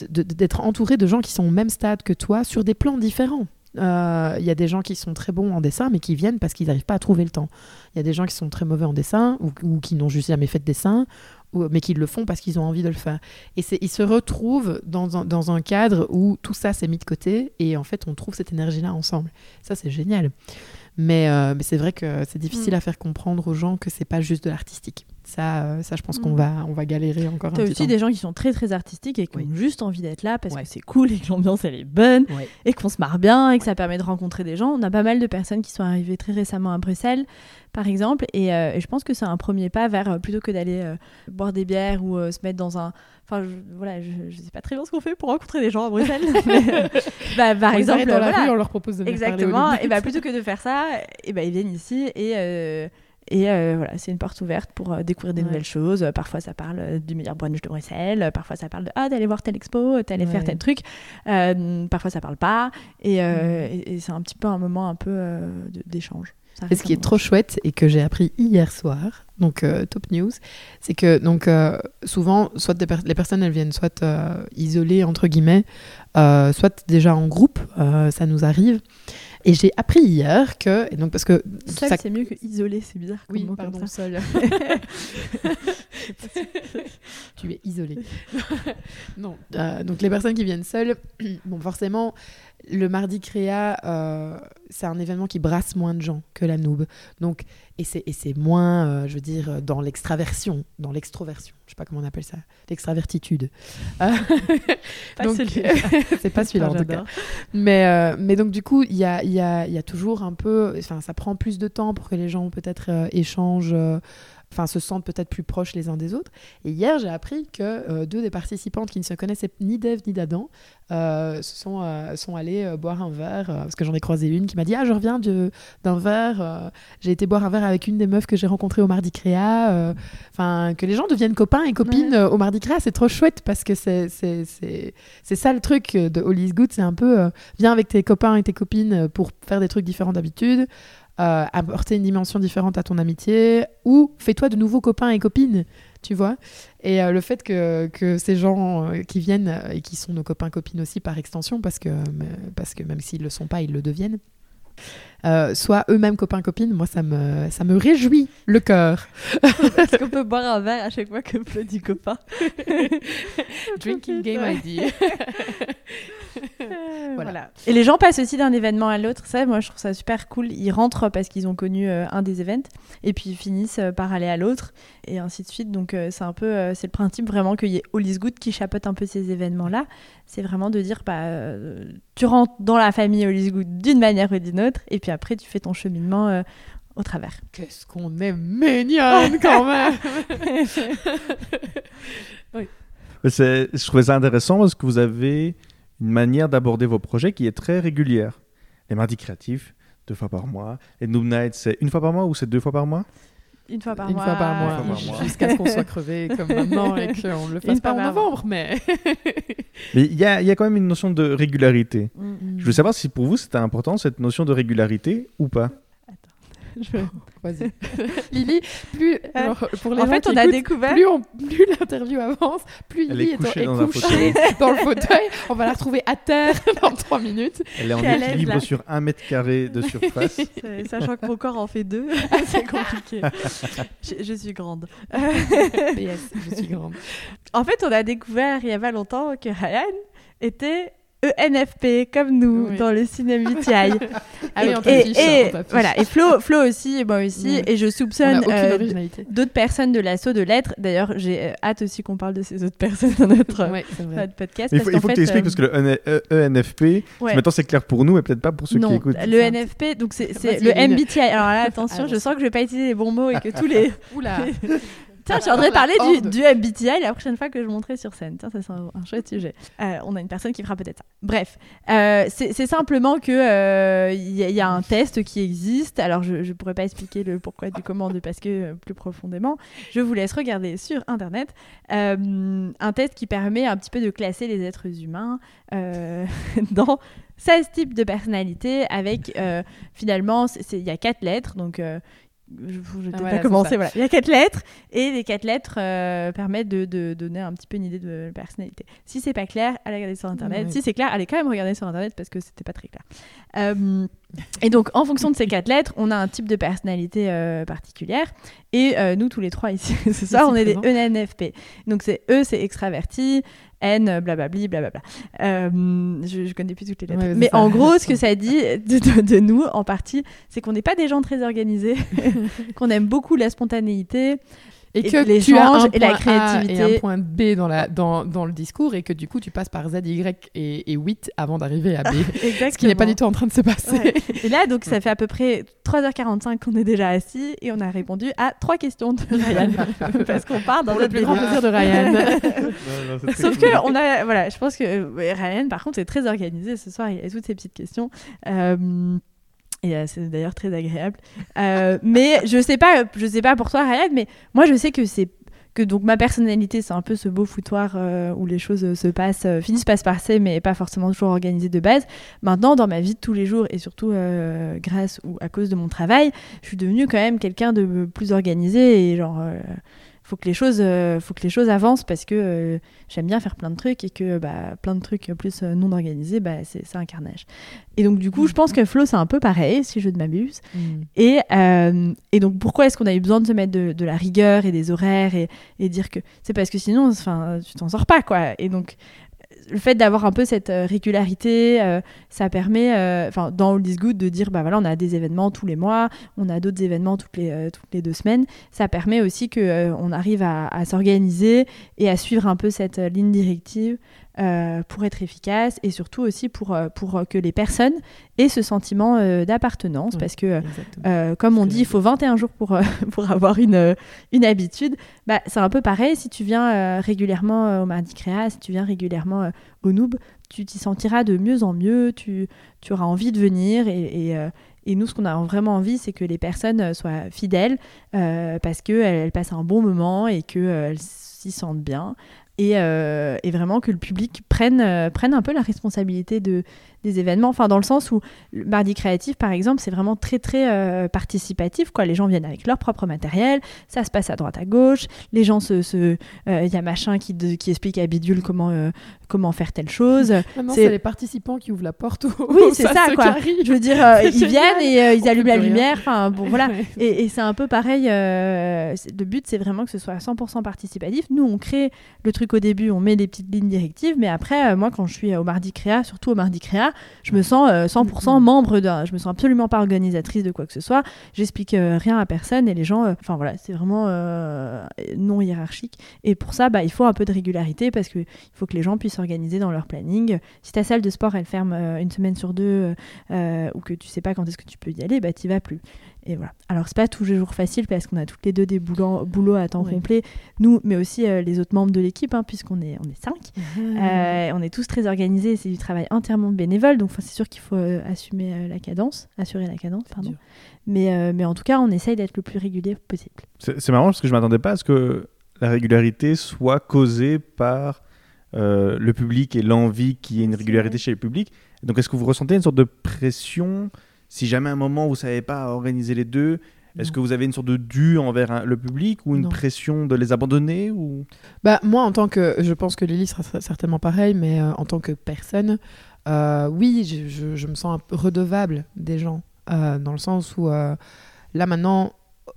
d'être entouré de gens qui sont au même stade que toi sur des plans différents. Euh, Il y a des gens qui sont très bons en dessin, mais qui viennent parce qu'ils n'arrivent pas à trouver le temps. Il y a des gens qui sont très mauvais en dessin ou, ou qui n'ont juste jamais fait de dessin, ou- mais qui le font parce qu'ils ont envie de le faire. Et ils se retrouvent dans un, dans un cadre où tout ça s'est mis de côté et en fait on trouve cette énergie-là ensemble. Ça c'est génial. Mais, euh, mais c'est vrai que c'est difficile Mm. à faire comprendre aux gens que c'est pas juste de l'artistique. Ça, euh, ça je pense Mm. qu'on va, on va galérer encore un T'as petit aussi temps. des gens qui sont très très artistiques et qui Oui. ont juste envie d'être là parce Ouais. que c'est cool et que l'ambiance elle est bonne Ouais. et qu'on se marre bien et que ça permet de rencontrer des gens. On a pas mal de personnes qui sont arrivées très récemment à Bruxelles, par exemple, et, euh, et je pense que c'est un premier pas vers euh, plutôt que d'aller euh, boire des bières ou euh, se mettre dans un. Enfin, je, voilà, je, je sais pas très bien ce qu'on fait pour rencontrer des gens à Bruxelles. *laughs* mais, bah, par On exemple, arrête dans la voilà. rue, on leur propose de venir Exactement. Et bah plutôt que de faire ça, et bah ils viennent ici et et euh, voilà, c'est une porte ouverte pour euh, découvrir des Ouais. nouvelles choses. Euh, Parfois ça parle du meilleur brunch de Bruxelles, parfois ça parle de ah d'aller voir tel expo, d'aller faire tel truc. Parfois ça parle pas et, Mm. et, et c'est un petit peu un moment un peu d'échange. Et ce qui est trop chouette et que j'ai appris hier soir, donc top news, c'est que donc souvent, soit des per- les personnes elles viennent soit isolées entre guillemets, soit déjà en groupe, ça nous arrive. Et j'ai appris hier que et donc parce que Seul, ça- c'est mieux que isolé, c'est bizarre. oui comme pardon ça. seul, *laughs* tu es isolé. non, euh, donc les personnes qui viennent seules, *clears throat* bon forcément le mardi créa, euh, c'est un événement qui brasse moins de gens que la noob. Donc, et c'est, et c'est moins, euh, je veux dire, dans l'extraversion, dans l'extroversion. Je sais pas comment on appelle ça, l'extravertitude. Euh, *laughs* donc, *laughs* c'est pas celui-là en tout cas. Mais, euh, mais donc du coup, il y a, il y, a, y a toujours un peu, enfin ça prend plus de temps pour que les gens peut-être euh, échangent, euh, enfin se sentent peut-être plus proches les uns des autres. Et hier, j'ai appris que euh, deux des participantes qui ne se connaissaient ni d'Eve ni d'Adam euh, se sont, euh, sont allées euh, boire un verre, parce que j'en ai croisé une qui m'a dit, ah je reviens d'un verre, j'ai été boire un verre avec une des meufs que j'ai rencontrées au Mardi Créa. Enfin, que les gens deviennent copains et copines Ouais. au Mardi Créa, c'est trop chouette parce que c'est ça le truc de All is Good, c'est un peu viens avec tes copains et tes copines pour faire des trucs différents d'habitude, euh, apporter une dimension différente à ton amitié, ou fais-toi de nouveaux copains et copines, tu vois. Et euh, le fait que, que ces gens euh, qui viennent et qui sont nos copains copines aussi par extension, parce que, parce que même s'ils le sont pas, ils le deviennent. Euh, soient eux-mêmes copains copines, moi ça me ça me réjouit le cœur. *laughs* Est-ce qu'on peut boire un verre à chaque fois que Flo dit copain *laughs* Drinking game ID. Euh, Voilà. voilà. Et les gens passent aussi d'un événement à l'autre. Ça, moi, je trouve ça super cool. Ils rentrent parce qu'ils ont connu euh, un des events et puis ils finissent euh, par aller à l'autre et ainsi de suite. Donc, euh, c'est un peu, c'est le principe vraiment qu'il y ait All is Good qui chapeaute un peu ces événements-là. C'est vraiment de dire, bah, tu rentres dans la famille All is Good d'une manière ou d'une autre et puis après, tu fais ton cheminement euh, au travers. Qu'est-ce qu'on est mignonne quand même. *laughs* C'est- Je trouvais ça intéressant parce que vous avez une manière d'aborder vos projets qui est très régulière. Les mardis créatifs, deux fois par mois. Les Noob Nights, c'est une fois par mois ou c'est deux fois par mois? Une fois par Une mois. fois par mois, Une fois par mois. jusqu'à ce qu'on soit crevé *laughs* comme maintenant et qu'on ne le fasse Une pas en novembre, mais. *laughs* Mais il y a, il y a quand même une notion de régularité. Mm. Je veux savoir si pour vous c'était important cette notion de régularité ou pas? *laughs* Je- *laughs* Vas-y. *laughs* Lily, plus. alors, pour les En gens fait, qui on a découvert. Plus, on- plus l'interview avance, plus Elle Lily est couchée est, dans un couchée dans le fauteuil. On va la retrouver à terre dans trois minutes. Elle est en équilibre sur un mètre carré de surface. Euh, Sachant que mon corps en fait deux, c'est compliqué. je, je suis grande. PS, je suis grande. En fait, on a découvert il y a pas longtemps que Ryan était ENFP comme nous Oui. dans le cinéma VTI. *laughs* Ah oui, et, t'affiche, et- voilà, et Flo, Flo aussi, et moi aussi, et je soupçonne euh, d'autres personnes de l'assaut de lettres. D'ailleurs, j'ai euh, hâte aussi qu'on parle de ces autres personnes dans notre, Ouais, notre podcast. Mais il faut, parce il faut que tu expliques euh, parce que le E- E- ENFP, ouais. maintenant c'est clair pour nous et peut-être pas pour ceux qui non, écoutent. le NFP, donc c'est le. MBTI. Alors là, attention, Ah, je sens que je vais pas utiliser les bons mots et *laughs* que tous les. *laughs* Tiens, je la parler du, *laughs* du MBTI la prochaine fois que je montrerai sur scène. Tiens, ça c'est un, un chouette sujet. Euh, on a une personne qui fera peut-être ça. Bref, euh, c'est simplement que euh, il y, a- il y a un test qui existe. Alors, je ne pourrais pas expliquer le pourquoi du comment de parce que euh, plus profondément, je vous laisse regarder sur internet euh, un test qui permet un petit peu de classer les êtres humains euh, *laughs* dans 16 types de personnalités avec euh, finalement il y a quatre lettres donc euh, je, vais Ah, voilà, pas commencer voilà. Il y a quatre lettres et les quatre lettres euh, permettent de, de donner un petit peu une idée de la personnalité. Si c'est pas clair allez regarder sur internet. Si c'est clair allez quand même regarder sur internet parce que c'était pas très clair. Euh, et donc en fonction de ces quatre lettres on a un type de personnalité euh, particulière. Et nous tous les trois ici *laughs* ce soir on est des. ENFP donc c'est E c'est extraverti N, euh, blablabli, blablabla. Euh, je, je connais plus toutes les lettres. Ouais, Mais ça. en gros, ce que *laughs* ça dit de, de- de nous, en partie, c'est qu'on n'est pas des gens très organisés, *laughs* qu'on aime beaucoup la spontanéité. Et, Et que les tu as un et la point A créativité. et un point B dans, la, dans, dans le discours et que du coup tu passes par Z, Y et, et 8 avant d'arriver à B. Exactement. *laughs* Ce qui n'est pas du tout en train de se passer. Ouais. Et là, donc, *laughs* ça fait à peu près 3h45 qu'on est déjà assis et on a répondu à trois questions de Ryan. *laughs* Parce qu'on part dans le notre plus grand plaisir de Ryan. Sauf que on a, voilà, je pense que Ryan, par contre, est très organisé ce soir. Il a toutes ces petites questions. Euh, et euh, c'est d'ailleurs très agréable. Euh, *laughs* mais je sais pas, je sais pas pour toi, Ryan, mais moi, je sais que c'est que donc ma personnalité, c'est un peu ce beau foutoir euh, où les choses se passent, finissent par se passer, mais pas forcément toujours organisées de base. Maintenant, dans ma vie de tous les jours et surtout grâce ou à cause de mon travail, je suis devenue quand même quelqu'un de plus organisé et genre. Faut que les choses euh, faut que les choses avancent parce que euh, j'aime bien faire plein de trucs et que bah, plein de trucs plus euh, non organisés bah, c'est un carnage. Et donc du coup je pense que Flo c'est un peu pareil si je ne m'abuse. Mm. et, euh, et donc pourquoi est-ce qu'on a eu besoin de se mettre de, de la rigueur et des horaires et, et dire que c'est parce que sinon enfin tu t'en sors pas quoi. Et donc le fait d'avoir un peu cette euh, régularité, euh, ça permet, euh, enfin, dans All is Good, de dire, bah voilà, on a des événements tous les mois, on a d'autres événements toutes les, toutes les deux semaines. Ça permet aussi que on arrive à, à s'organiser et à suivre un peu cette ligne directive euh, pour être efficace et surtout aussi pour, euh, pour que les personnes aient ce sentiment euh, d'appartenance. Parce que, comme on que- dit, il faut 21 jours pour, euh, *laughs* pour avoir une, une habitude. Bah, c'est un peu pareil si tu viens euh, régulièrement euh, au Mardi Créa, si tu viens régulièrement euh, au Noob, tu t'y sentiras de mieux en mieux, tu, tu auras envie de venir et. et, euh, et nous, ce qu'on a vraiment envie, c'est que les personnes euh, soient fidèles euh, parce qu'elles elles passent un bon moment et qu'elles s'y sentent bien. Et, euh, et vraiment que le public prenne, euh, prenne un peu la responsabilité de, des événements. Enfin, dans le sens où le Mardi Créatif, par exemple, c'est vraiment très, très euh, participatif. Quoi. Les gens viennent avec leur propre matériel, ça se passe à droite, à gauche. Les gens se. euh, Il y a machin qui, de- qui explique à Bidule comment, euh, comment faire telle chose. *laughs* Maintenant, c'est- les participants qui ouvrent la porte aux Oui, c'est ça, quoi. Je veux dire, *laughs* ils viennent et On ils allument la rien. lumière. Enfin, bon, voilà. *laughs* Ouais. Et, et c'est un peu pareil. le but, c'est vraiment que ce soit à 100% participatif. Nous, on crée le truc au début, on met des petites lignes directives, mais après, moi, quand je suis au Mardi Créa, surtout au Mardi Créa, je me sens euh, 100% Mhm. membre d'un. Je me sens absolument pas organisatrice de quoi que ce soit. J'explique euh, rien à personne et les gens. euh, Enfin, voilà, c'est vraiment euh, non hiérarchique. Et pour ça, bah, il faut un peu de régularité parce qu'il faut que les gens puissent s'organiser dans leur planning. Si ta salle de sport, elle ferme euh, une semaine sur deux euh, euh, ou que tu sais pas quand est-ce que tu peux y aller, bah, tu vas plus. Et voilà. Alors, c'est pas tous les jours facile parce qu'on a toutes les deux des boulots, boulots à temps Oui. complet, nous, mais aussi euh, les autres membres de l'équipe, hein, puisqu'on est, on est cinq. Euh, on est tous très organisés, c'est du travail entièrement bénévole, donc c'est sûr qu'il faut euh, assumer euh, la cadence, assurer la cadence, pardon. dur. Mais, euh, mais en tout cas, on essaye d'être le plus régulier possible. C'est marrant parce que je m'attendais pas à ce que la régularité soit causée par euh, le public et l'envie qu'il y ait une régularité vrai. chez le public. Donc est-ce que vous ressentez une sorte de pression si jamais à un moment vous savez pas organiser les deux Est-ce que vous avez une sorte de dû envers un- le public ou une Non. pression de les abandonner ou? Bah, moi, en tant que. Je pense que Lily sera cer- certainement pareil, mais euh, en tant que personne, euh, oui, je, je- je me sens un peu redevable des gens. euh, dans le sens où, là maintenant,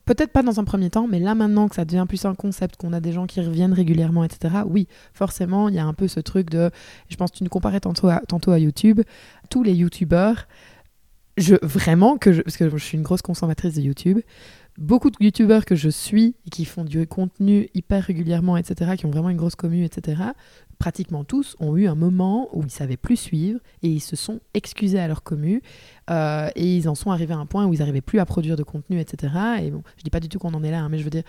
peut-être pas dans un premier temps, mais là maintenant que ça devient plus un concept, qu'on a des gens qui reviennent régulièrement, etc., oui, forcément, il y a un peu ce truc de. Je pense que tu nous comparais tantôt à, tantôt à YouTube. Tous les YouTubeurs. Je, vraiment que je, parce que je suis une grosse consommatrice de YouTube, beaucoup de youtubeurs que je suis et qui font du contenu hyper régulièrement, etc., qui ont vraiment une grosse commu, etc., pratiquement tous ont eu un moment où ils savaient plus suivre et ils se sont excusés à leur commu euh, et ils en sont arrivés à un point où ils n'arrivaient plus à produire de contenu, etc. Et bon, je dis pas du tout qu'on en est là, hein, mais je veux dire,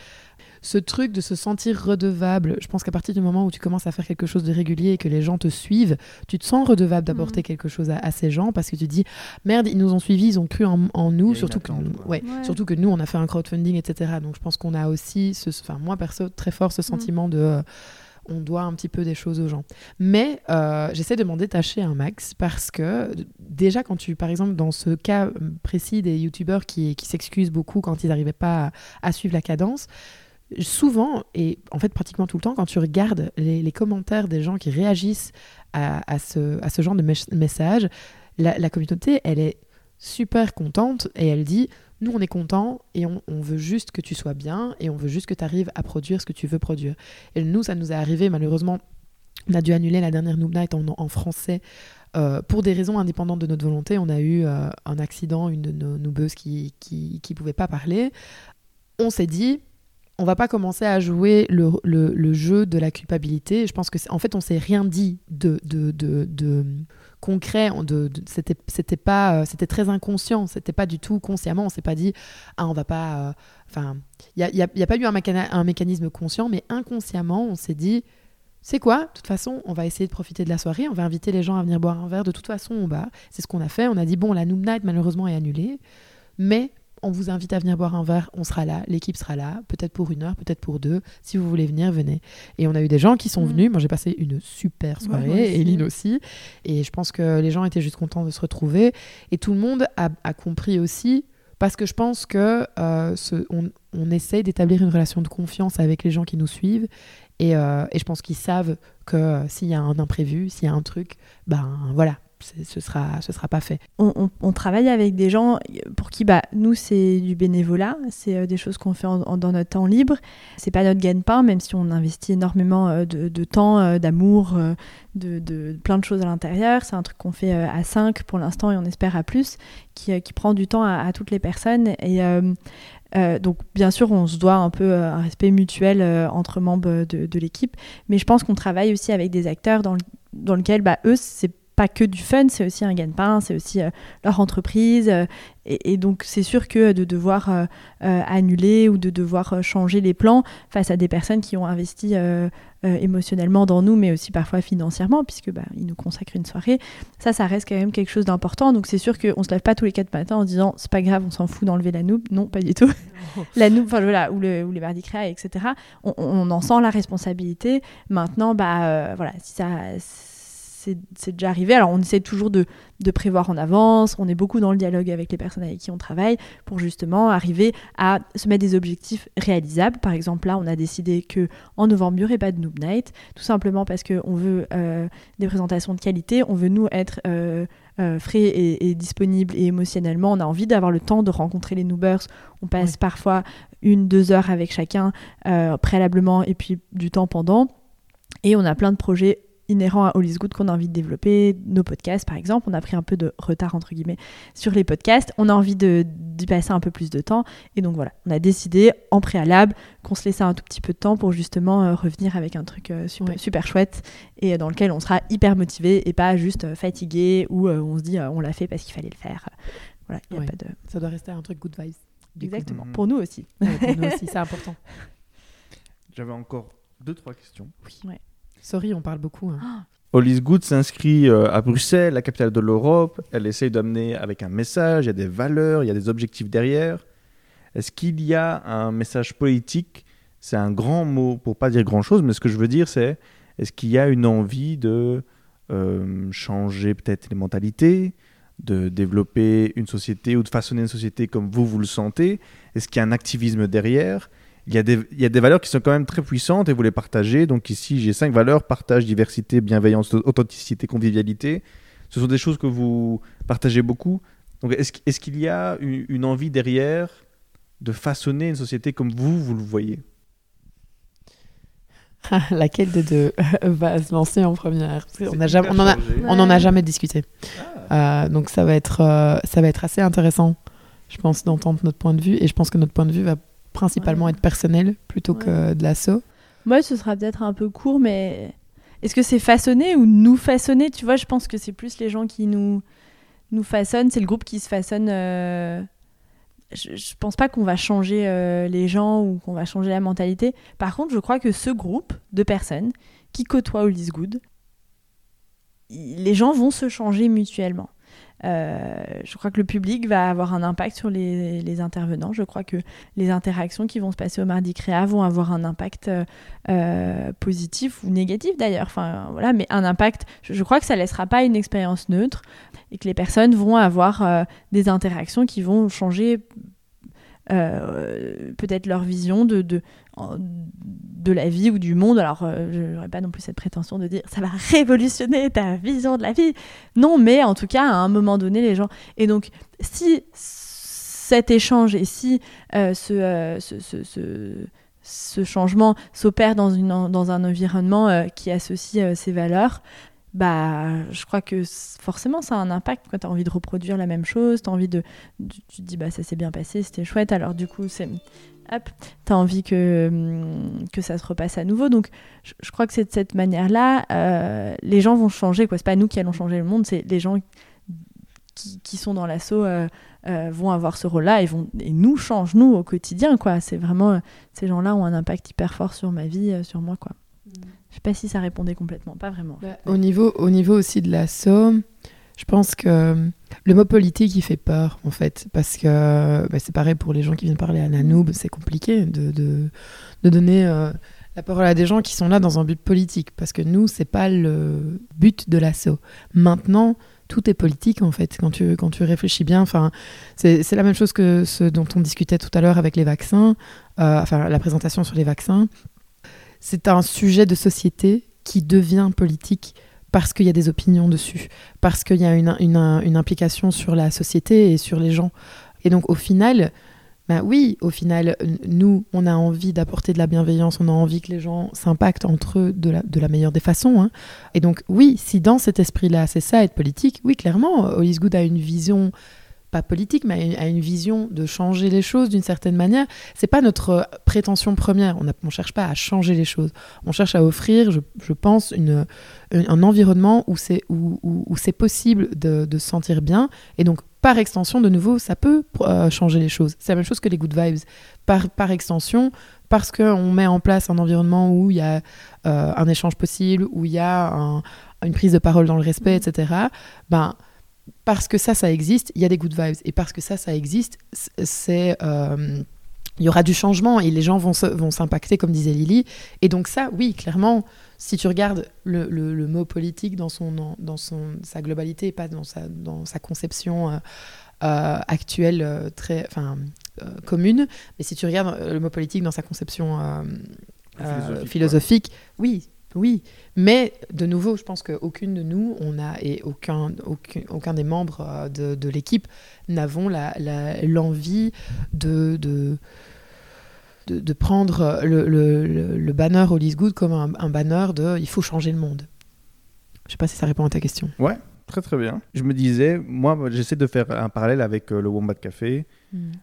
ce truc de se sentir redevable, je pense qu'à partir du moment où tu commences à faire quelque chose de régulier et que les gens te suivent, tu te sens redevable d'apporter Mhm. quelque chose à, à ces gens parce que tu dis merde, ils nous ont suivis, ils ont cru en, nous, surtout que, attente, ouais, Ouais. surtout que nous, on a fait un crowdfunding, etc. Donc je pense qu'on a aussi, ce, enfin moi perso, très fort ce sentiment de euh, on doit un petit peu des choses aux gens. Mais euh, j'essaie de m'en détacher un max parce que déjà quand tu, par exemple, dans ce cas précis des youtubeurs qui, qui s'excusent beaucoup quand ils n'arrivaient pas à, suivre la cadence, souvent, et en fait pratiquement tout le temps, quand tu regardes les, commentaires des gens qui réagissent à, à ce, à ce genre de mes- message, la communauté, elle est super contente et elle dit nous on est content et on, veut juste que tu sois bien et on veut juste que tu arrives à produire ce que tu veux produire. Et nous, ça nous est arrivé malheureusement. On a dû annuler la dernière Noob Night en, français euh, pour des raisons indépendantes de notre volonté. On a eu euh, un accident, une de nos noobeuses qui qui, pouvait pas parler. On s'est dit, on va pas commencer à jouer le, le- jeu de la culpabilité. Je pense que en fait, on s'est rien dit de, de, de concret. C'était pas, euh, c'était très inconscient. C'était pas du tout consciemment. On s'est pas dit, ah, on va pas. euh, Enfin, il y a, y y a pas eu un, un mécanisme conscient, mais inconsciemment, on s'est dit. C'est quoi? De toute façon, on va essayer de profiter de la soirée. On va inviter les gens à venir boire un verre. De toute façon, on va. C'est ce qu'on a fait. On a dit bon, la Noob Night malheureusement est annulée, mais on vous invite à venir boire un verre. On sera là. L'équipe sera là. Peut-être pour une heure, peut-être pour deux. Si vous voulez venir, venez. Et on a eu des gens qui sont Mm. venus. Moi, j'ai passé une super Ouais, soirée. aussi. et Lynn aussi. Et je pense que les gens étaient juste contents de se retrouver. Et tout le monde a, a compris aussi. Parce que je pense que euh, ce- on, on essaye d'établir une relation de confiance avec les gens qui nous suivent. Et, euh, et je pense qu'ils savent que euh, s'il y a un imprévu, s'il y a un truc, ben voilà, ce sera, ce sera pas fait. On, travaille avec des gens pour qui, bah, nous, c'est du bénévolat, c'est euh, des choses qu'on fait dans notre temps libre. C'est pas notre gagne-pain, même si on investit énormément euh, de, temps, euh, d'amour, de, plein de choses à l'intérieur. C'est un truc qu'on fait à 5 pour l'instant et on espère à plus, qui, prend du temps à, toutes les personnes. Et donc, bien sûr, on se doit un peu un respect mutuel entre membres de, l'équipe, mais je pense qu'on travaille aussi avec des acteurs dans, dans lequel, bah, eux, c'est pas que du fun, c'est aussi un gagne-pain, c'est aussi euh, leur entreprise. Euh, et, donc, c'est sûr que de devoir euh, annuler ou de devoir changer les plans face à des personnes qui ont investi émotionnellement dans nous, mais aussi parfois financièrement, puisque bah, ils nous consacrent une soirée, ça, ça reste quand même quelque chose d'important. Donc, c'est sûr qu'on se lève pas tous les quatre matins en disant c'est pas grave, on s'en fout d'enlever la noob. Non, pas du tout. *laughs* la noob, enfin voilà, ou, le, ou les mardis créa, etc. On, on, en sent la responsabilité. Maintenant, bah voilà, si ça c'est déjà arrivé. Alors on essaie toujours de, prévoir en avance, on est beaucoup dans le dialogue avec les personnes avec qui on travaille pour justement arriver à se mettre des objectifs réalisables. Par exemple là on a décidé que en novembre il n'y aurait pas de Noob Night, tout simplement parce qu'on veut euh, des présentations de qualité, on veut nous être euh, euh, frais et, disponibles et émotionnellement, on a envie d'avoir le temps de rencontrer les Noobers, on passe parfois une, deux heures avec chacun préalablement et puis du temps pendant. Et on a plein de projets inhérent à All is Good qu'on a envie de développer, nos podcasts par exemple. On a pris un peu de retard entre guillemets sur les podcasts. On a envie d'y passer un peu plus de temps. Et donc voilà, on a décidé en préalable qu'on se laissait un tout petit peu de temps pour justement euh, revenir avec un truc euh, super, super chouette et dans lequel on sera hyper motivé et pas juste euh, fatigué ou on se dit on l'a fait parce qu'il fallait le faire. Voilà, y a pas de... Ça doit rester un truc good vibes. Exactement, pour nous aussi. pour nous aussi, c'est important. *laughs* *laughs* J'avais encore deux, trois questions. Oui. Sorry, on parle beaucoup. Hein. *gasps* Good s'inscrit euh, à Bruxelles, la capitale de l'Europe. Elle essaye d'amener avec un message, il y a des valeurs, il y a des objectifs derrière. Est-ce qu'il y a un message politique? C'est un grand mot pour pas dire grand-chose, mais ce que je veux dire, c'est est-ce qu'il y a une envie de euh, changer peut-être les mentalités, de développer une société ou de façonner une société comme vous, vous le sentez? Est-ce qu'il y a un activisme derrière? Il y, a des, il y, a des, valeurs qui sont quand même très puissantes et vous les partagez. Donc ici, j'ai cinq valeurs partage, diversité, bienveillance, authenticité, convivialité. Ce sont des choses que vous partagez beaucoup. Donc est-ce est qu'il y a une, envie derrière de façonner une société comme vous, vous le voyez? *laughs* Laquelle de deux *laughs* va se lancer en première? On, a jamais, on, en a, on en a jamais discuté. Ah. Euh, donc ça va, être, euh, ça va être assez intéressant, je pense, d'entendre notre point de vue. Et je pense que notre point de vue va principalement être personnel plutôt que de l'assaut Moi, ce sera peut-être un peu court, mais est-ce que c'est façonner ou nous façonner? Tu vois, je pense que c'est plus les gens qui nous, nous façonnent, c'est le groupe qui se façonne. Euh, je, je, pense pas qu'on va changer euh, les gens ou qu'on va changer la mentalité. Par contre, je crois que ce groupe de personnes qui côtoient All Good, les gens vont se changer mutuellement. Euh, je crois que le public va avoir un impact sur les, intervenants. Je crois que les interactions qui vont se passer au Mardi Créa vont avoir un impact euh, euh, positif ou négatif d'ailleurs. Enfin, voilà, mais un impact. Je, crois que ça laissera pas une expérience neutre et que les personnes vont avoir des interactions qui vont changer peut-être leur vision de, de, de la vie ou du monde. Alors, euh, je n'aurais pas non plus cette prétention de dire ça va révolutionner ta vision de la vie. Non, mais en tout cas, à un moment donné, les gens. Et donc, si cet échange et si euh, euh, ce, ce, ce, changement s'opère dans, dans un environnement qui associe ces valeurs, bah, je crois que forcément ça a un impact tu as envie de reproduire la même chose, tu envie de. Tu te dis, bah ça s'est bien passé, c'était chouette, alors du coup, c'est hop, tu as envie que, hum, que ça se repasse à nouveau. Donc, je, crois que c'est de cette manière-là, euh, les gens vont changer. Ce n'est pas nous qui allons changer le monde, c'est les gens qui, sont dans l'assaut euh, euh, vont avoir ce rôle-là et nous changent, nous, au quotidien. quoi. C'est vraiment, ces gens-là ont un impact hyper fort sur ma vie, sur moi. quoi. Mm. Je sais pas si ça répondait complètement, pas vraiment. Bah, au, niveau, au niveau aussi de l'assaut, je pense que le mot politique, il fait peur, en fait, parce que bah, c'est pareil pour les gens qui viennent parler à la noob, c'est compliqué de, de, de donner euh, la parole à des gens qui sont là dans un but politique, parce que nous, c'est pas le but de l'assaut. Maintenant, tout est politique, en fait, quand tu, quand tu réfléchis bien. Enfin, c'est la même chose que ce dont on discutait tout à l'heure avec les vaccins, euh, enfin, la présentation sur les vaccins. C'est un sujet de société qui devient politique parce qu'il y a des opinions dessus, parce qu'il y a une, implication sur la société et sur les gens. Et donc au final, bah oui, au final, nous, on a envie d'apporter de la bienveillance, on a envie que les gens s'impactent entre eux de la, de la meilleure des façons. hein. Et donc, oui, si dans cet esprit-là, c'est ça, être politique, oui, clairement, Hollis Good a une vision, pas politique, mais a une, a une vision de changer les choses d'une certaine manière. C'est pas notre euh, prétention première. On ne cherche pas à changer les choses. On cherche à offrir, je, je pense, une, un, un environnement où c'est où, où, où c'est possible de, de se sentir bien. Et donc, par extension, de nouveau, ça peut euh, changer les choses. C'est la même chose que les good vibes. Par, par extension, parce qu'on met en place un environnement où il y a euh, un échange possible, où il y a un- une prise de parole dans le respect, etc., ben, parce que ça, ça existe, il y a des good vibes. Et parce que ça, ça existe, c'est... euh, il y aura du changement et les gens vont se- vont s'impacter, comme disait Lily. Et donc ça, oui, clairement, si tu regardes le, le- le mot politique dans, son, dans son, sa globalité pas dans sa, dans sa conception euh, euh, actuelle très, enfin, commune, mais si tu regardes le mot politique dans sa conception Philosophique, philosophique, oui, oui. Mais de nouveau, je pense qu'aucune de nous, on a, et aucun, aucun, aucun des membres euh, de, de l'équipe n'avons l'envie de, de, de, de prendre le, le, le, banner All is Good comme un, un banner de il faut changer le monde. Je sais pas si ça répond à ta question. Très très bien. Je me disais, moi j'essaie de faire un parallèle avec euh, le Wombat Café.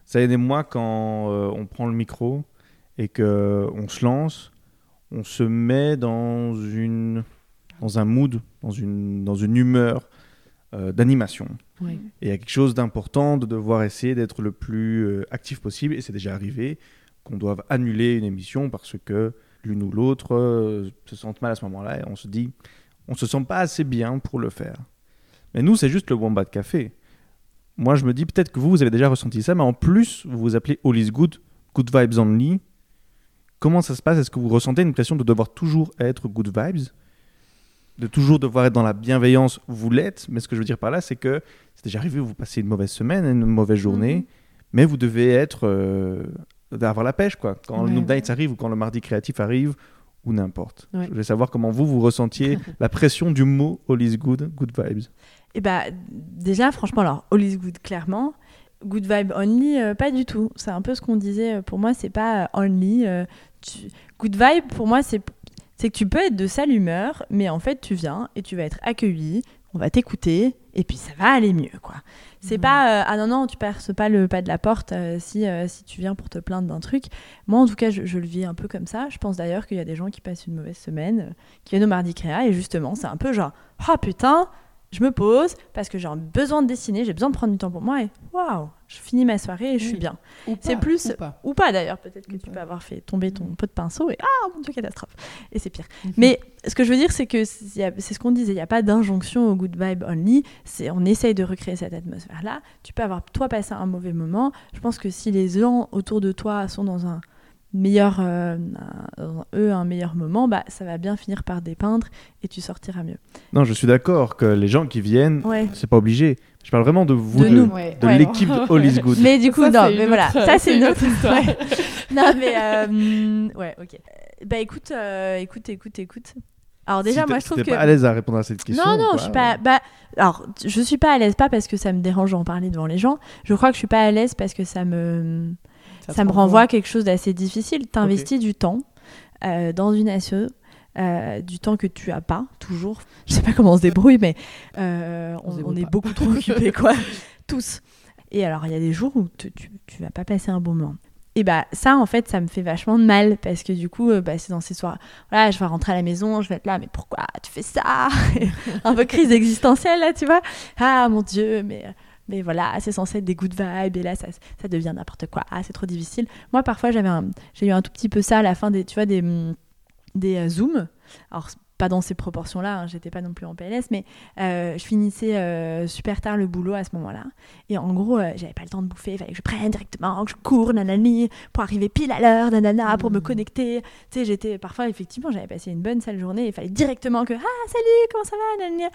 Ça aide moi quand euh, on prend le micro et que on se lance, on se met dans une dans un mood, dans une dans une humeur euh, d'animation. Et il y a quelque chose d'important de devoir essayer d'être le plus euh, actif possible. Et c'est déjà arrivé qu'on doive annuler une émission parce que l'une ou l'autre euh, se sentent mal à ce moment-là et on se dit, on se sent pas assez bien pour le faire. Mais nous, c'est juste le Wombat Café. Moi, je me dis peut-être que vous, vous avez déjà ressenti ça, mais en plus, vous vous appelez All is Good, Good Vibes Only. Comment ça se passe? Est-ce que vous ressentez une pression de devoir toujours être Good Vibes? De toujours devoir être dans la bienveillance Vous l'êtes, mais ce que je veux dire par là, c'est que c'est déjà arrivé, vous passez une mauvaise semaine, une mauvaise journée, Mhm. mais vous devez être. euh, d'avoir la pêche, quoi. Quand le Ouais. Noob Nights arrive ou quand le mardi créatif arrive, ou n'importe. Ouais. Je voulais savoir comment vous, vous ressentiez *laughs* la pression du mot All is Good, Good Vibes. Et bah, déjà, franchement, alors, all is good, clairement. Good vibe only, euh, pas du tout. C'est un peu ce qu'on disait. euh, Pour moi, c'est pas euh, only. euh, tu- Good vibe, pour moi, c'est que tu peux être de sale humeur, mais en fait, tu viens et tu vas être accueilli, on va t'écouter, et puis ça va aller mieux, quoi. C'est Mhm. pas, euh, ah non, non, tu perces pas le pas de la porte euh, si, euh, si tu viens pour te plaindre d'un truc. Moi, en tout cas, je, je le vis un peu comme ça. Je pense d'ailleurs qu'il y a des gens qui passent une mauvaise semaine, qui viennent au mardi créa, et justement, c'est un peu genre, ah putain, je me pose parce que j'ai besoin de dessiner, j'ai besoin de prendre du temps pour moi, et waouh, je finis ma soirée et je suis bien. C'est plus- ou pas. D'ailleurs, peut-être que Ou tu pas. peux avoir fait tomber ton pot de pinceau, et ah mon dieu, catastrophe. Et c'est pire. Mhm. Mais ce que je veux dire, c'est que c'est ce qu'on disait, il n'y a pas d'injonction au good vibe only. C'est on essaye de recréer cette atmosphère-là. Tu peux avoir toi passé un mauvais moment. Je pense que si les gens autour de toi sont dans un meilleur, euh, un- eux un meilleur moment, bah ça va bien finir par dépeindre et tu sortiras mieux. Non, je suis d'accord que les gens qui viennent, Ouais. c'est pas obligé. Je parle vraiment de vous, De de. Ouais. de Ouais. l'équipe de *laughs* All is Good. Mais du coup, Ça, non, c'est mais une voilà, autre- ça c'est une autre histoire. Ouais. *laughs* *laughs* non, mais euh, ouais, ok. Bah écoute, euh, écoute, écoute, écoute. Alors déjà, Si moi je trouve que pas à l'aise à répondre à cette question. non, non, quoi, je suis pas. Bah, alors, je suis pas à l'aise, pas parce que ça me dérange d'en parler devant les gens. Je crois que je suis pas à l'aise parce que ça me, ça, me renvoie à quelque chose d'assez difficile. T'investis du temps euh, dans une asso, euh, du temps que tu as pas toujours. *laughs* Je sais pas comment on se débrouille, mais euh, On est beaucoup trop occupés, *laughs* quoi, tous. Et alors, il y a des jours où tu, tu, tu vas pas passer un bon moment. Et bah ça en fait ça me fait vachement de mal parce que du coup bah, c'est dans ces soirs voilà je vais rentrer à la maison je vais être là mais pourquoi tu fais ça? *laughs* Un peu crise existentielle là tu vois ah mon dieu mais mais voilà c'est censé être des good vibes et là ça, ça devient n'importe quoi. Ah c'est trop difficile. Moi parfois j'avais j'ai eu un tout petit peu ça à la fin des tu vois des des euh, zooms. Alors pas dans ces proportions là j'étais pas non plus en PLS mais euh, je finissais euh, super tard le boulot à ce moment là et en gros euh, j'avais pas le temps de bouffer il fallait que je prenne directement que je cours nanani pour arriver pile à l'heure nanana pour me Mhm. connecter. Tu sais j'étais parfois effectivement j'avais passé une bonne sale journée il fallait directement que ah salut comment ça va nanana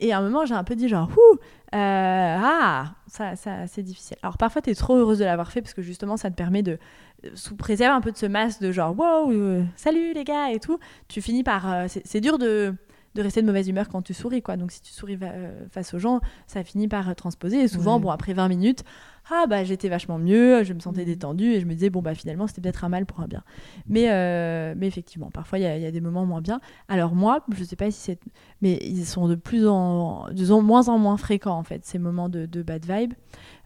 et à un moment j'ai un peu dit genre ouh euh, ah ça, ça c'est difficile alors parfois tu es trop heureuse de l'avoir fait parce que justement ça te permet de sous préserver un peu de ce masque de genre wow euh, salut les gars et tout tu finis par euh, c'est c'est dur de de rester de mauvaise humeur quand tu souris, quoi. Donc si tu souris face aux gens, ça finit par transposer. Et souvent, bon, après 20 minutes, ah bah j'étais vachement mieux, je me sentais mm. détendue et je me disais bon bah finalement c'était peut-être un mal pour un bien. Mais, euh, mais effectivement, parfois il y, y, a des moments moins bien. Alors moi, je sais pas si c'est... Mais ils sont de plus en... de moins en moins fréquents en fait, ces moments de, de bad vibe.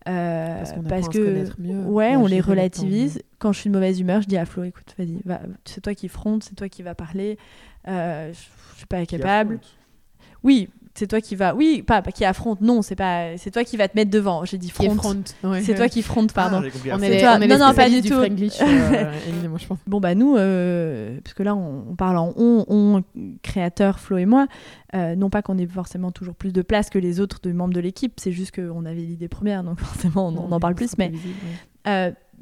Euh, parce, que mieux, ouais, on les relativise. Quand je suis de mauvaise humeur, je dis à Flo, écoute, vas-y, va, c'est toi qui fronte, c'est toi qui va parler. Euh, je, je suis pas capable. Oui, c'est toi qui va oui pas, qui affronte non c'est pas c'est toi qui va te mettre devant. J'ai dit front, c'est toi qui fronte pardon. on, est toi. non non pas du tout. *laughs* Euh, bon bah nous euh, parce que là on, parle en on, on créateur Flo et moi euh, non pas qu'on ait forcément toujours plus de place que les autres de membres de l'équipe c'est juste qu'on avait l'idée première donc *laughs* forcément on, en parle plus mais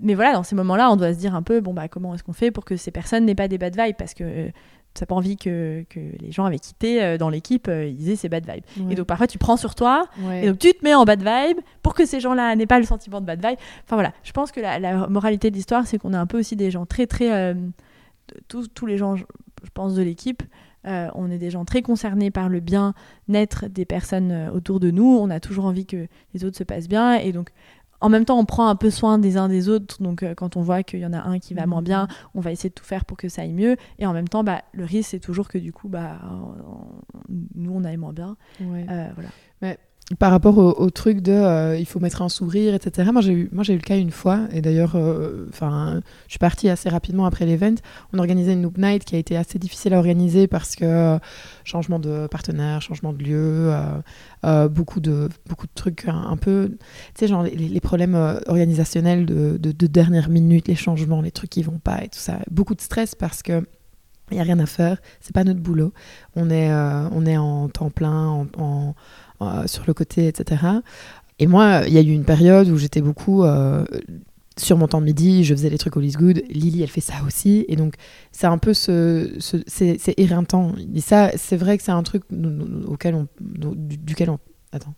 mais voilà, dans ces moments-là, on doit se dire un peu, bon, bah, comment est-ce qu'on fait pour que ces personnes n'aient pas des bad vibes? Parce que n'as pas envie que, que, les gens avaient quitté euh, dans l'équipe, euh, ils aient ces bad vibes. Et donc parfois tu prends sur toi, et donc tu te mets en bad vibe pour que ces gens-là n'aient pas le sentiment de bad vibe. Enfin voilà, je pense que la, moralité de l'histoire, c'est qu'on a un peu aussi des gens très très... Euh, tous, tous les gens, je, pense, de l'équipe, on est des gens très concernés par le bien-être des personnes autour de nous. On a toujours envie que les autres se passent bien. Et donc, en même temps, on prend un peu soin des uns des autres. Donc, euh, quand on voit qu'il y en a un qui va moins bien, mhm. on va essayer de tout faire pour que ça aille mieux. Et en même temps, bah, le risque, c'est toujours que du coup, bah, nous, on aille moins bien. Euh, voilà. Mais par rapport au, truc de euh, il faut mettre un sourire, etc. Moi j'ai eu, eu le cas une fois et d'ailleurs, euh, je suis partie assez rapidement après l'event. On organisait une Noob Night qui a été assez difficile à organiser parce que euh, changement de partenaire, changement de lieu, beaucoup de beaucoup de trucs un, peu, tu sais genre les, problèmes organisationnels de, de, dernière minute, les changements, les trucs qui vont pas et tout ça, beaucoup de stress parce que il y a rien à faire, c'est pas notre boulot. On est on est en temps plein, en sur le côté, etc. Et moi, il y a eu une période où j'étais beaucoup euh, sur mon temps de midi, je faisais les trucs au Liz Good. Lily, elle fait ça aussi. Et donc, c'est un peu ce. c'est éreintant. Et ça, c'est vrai que c'est un truc auquel on, duquel on. Attends.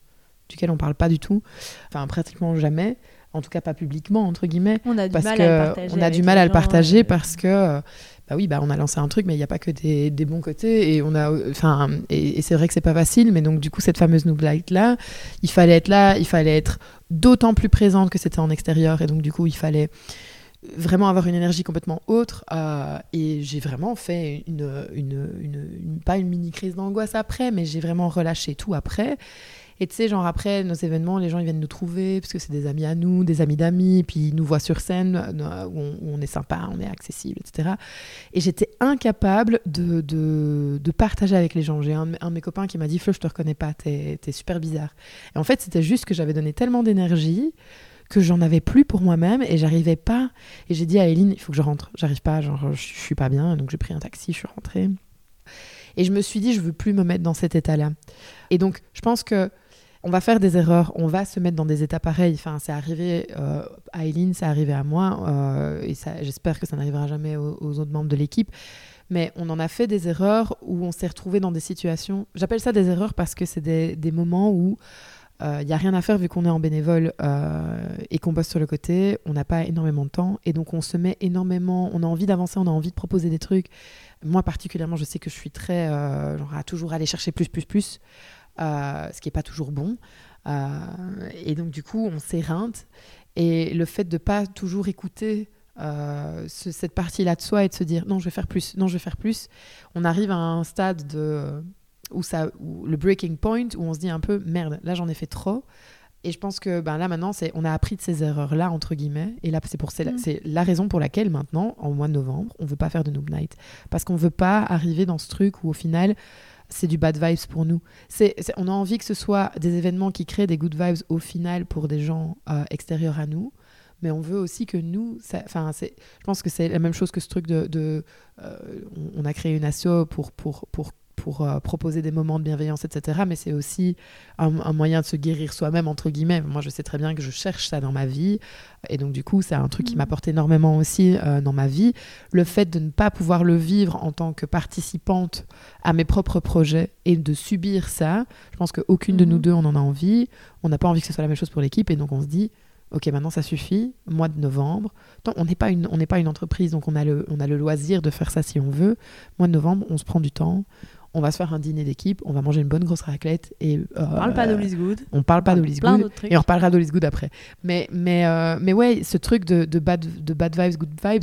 Duquel on parle pas du tout. Enfin, pratiquement jamais. En tout cas, pas publiquement, entre guillemets. On a du parce mal que à le partager. On a du mal à le partager parce que bah oui, bah on a lancé un truc, mais il n'y a pas que des, bons côtés. Et, on a, enfin, et, c'est vrai que c'est pas facile, mais donc du coup, cette fameuse Noob Light là, il fallait être là, il fallait être d'autant plus présente que c'était en extérieur. Et donc du coup, il fallait vraiment avoir une énergie complètement autre. Euh, et j'ai vraiment fait une, une, une, pas une mini crise d'angoisse après, mais j'ai vraiment relâché tout après. Et tu sais, genre après nos événements, les gens ils viennent nous trouver parce que c'est des amis à nous, des amis d'amis, puis ils nous voient sur scène euh, où on, est sympa, on est accessible, etc. Et j'étais incapable de, de, partager avec les gens. J'ai un, un, de mes copains qui m'a dit Flo, je te reconnais pas, t'es es super bizarre. Et en fait, c'était juste que j'avais donné tellement d'énergie que j'en avais plus pour moi-même et j'arrivais pas. Et j'ai dit à Eline, il faut que je rentre. J'arrive pas, genre, je, je suis pas bien. Donc j'ai pris un taxi, je suis rentrée. Et je me suis dit, je veux plus me mettre dans cet état-là. Et donc, je pense que on va faire des erreurs, on va se mettre dans des états pareils. Enfin, c'est arrivé euh, à Eileen, c'est arrivé à moi, euh, et j'espère que ça n'arrivera jamais aux, autres membres de l'équipe. Mais on en a fait des erreurs où on s'est retrouvé dans des situations. J'appelle ça des erreurs parce que c'est des, moments où il euh, n'y a rien à faire vu qu'on est en bénévole et qu'on bosse sur le côté. On n'a pas énormément de temps et donc on se met énormément. On a envie d'avancer, on a envie de proposer des trucs. Moi particulièrement, je sais que je suis très genre à toujours aller chercher plus, plus, plus. Euh, ce qui n'est pas toujours bon. Euh, et donc, du coup, on s'éreinte. Et le fait de ne pas toujours écouter euh, cette partie-là de soi et de se dire non, je vais faire plus, non, je vais faire plus, on arrive à un stade de, où, ça, le breaking point, où on se dit un peu merde, là j'en ai fait trop. Et je pense que ben là maintenant, on a appris de ces erreurs-là, entre guillemets. Et là, c'est, pour, c'est, la, c'est la raison pour laquelle maintenant, en mois de novembre, on ne veut pas faire de Noob Night. Parce qu'on ne veut pas arriver dans ce truc où au final, c'est du bad vibes pour nous. On a envie que ce soit des événements qui créent des good vibes au final pour des gens euh, extérieurs à nous. Mais on veut aussi que nous, enfin, je pense que c'est la même chose que ce truc de, de euh, on, a créé une asso pour, pour, pour pour euh, proposer des moments de bienveillance, etc. Mais c'est aussi un, moyen de se guérir soi-même, entre guillemets. Moi, je sais très bien que je cherche ça dans ma vie. Et donc, du coup, c'est un truc qui mm. m'apporte énormément aussi euh, dans ma vie. Le fait de ne pas pouvoir le vivre en tant que participante à mes propres projets et de subir ça, je pense qu'aucune de nous mm-hmm. deux, on en a envie. On n'a pas envie que ce soit la même chose pour l'équipe. Et donc, on se dit, ok, maintenant ça suffit, mois de novembre. on n'est pas, une, pas une entreprise, donc on a, le, on a le loisir de faire ça si on veut. Mois de novembre, on se prend du temps, on va se faire un dîner d'équipe, on va manger une bonne grosse raclette et On parle pas d'Ollis Good. on parle pas Plein Good et on reparlera d'Ollis Good après. Mais mais euh, mais ouais, ce truc de, de bad de bad vibes, good vibes.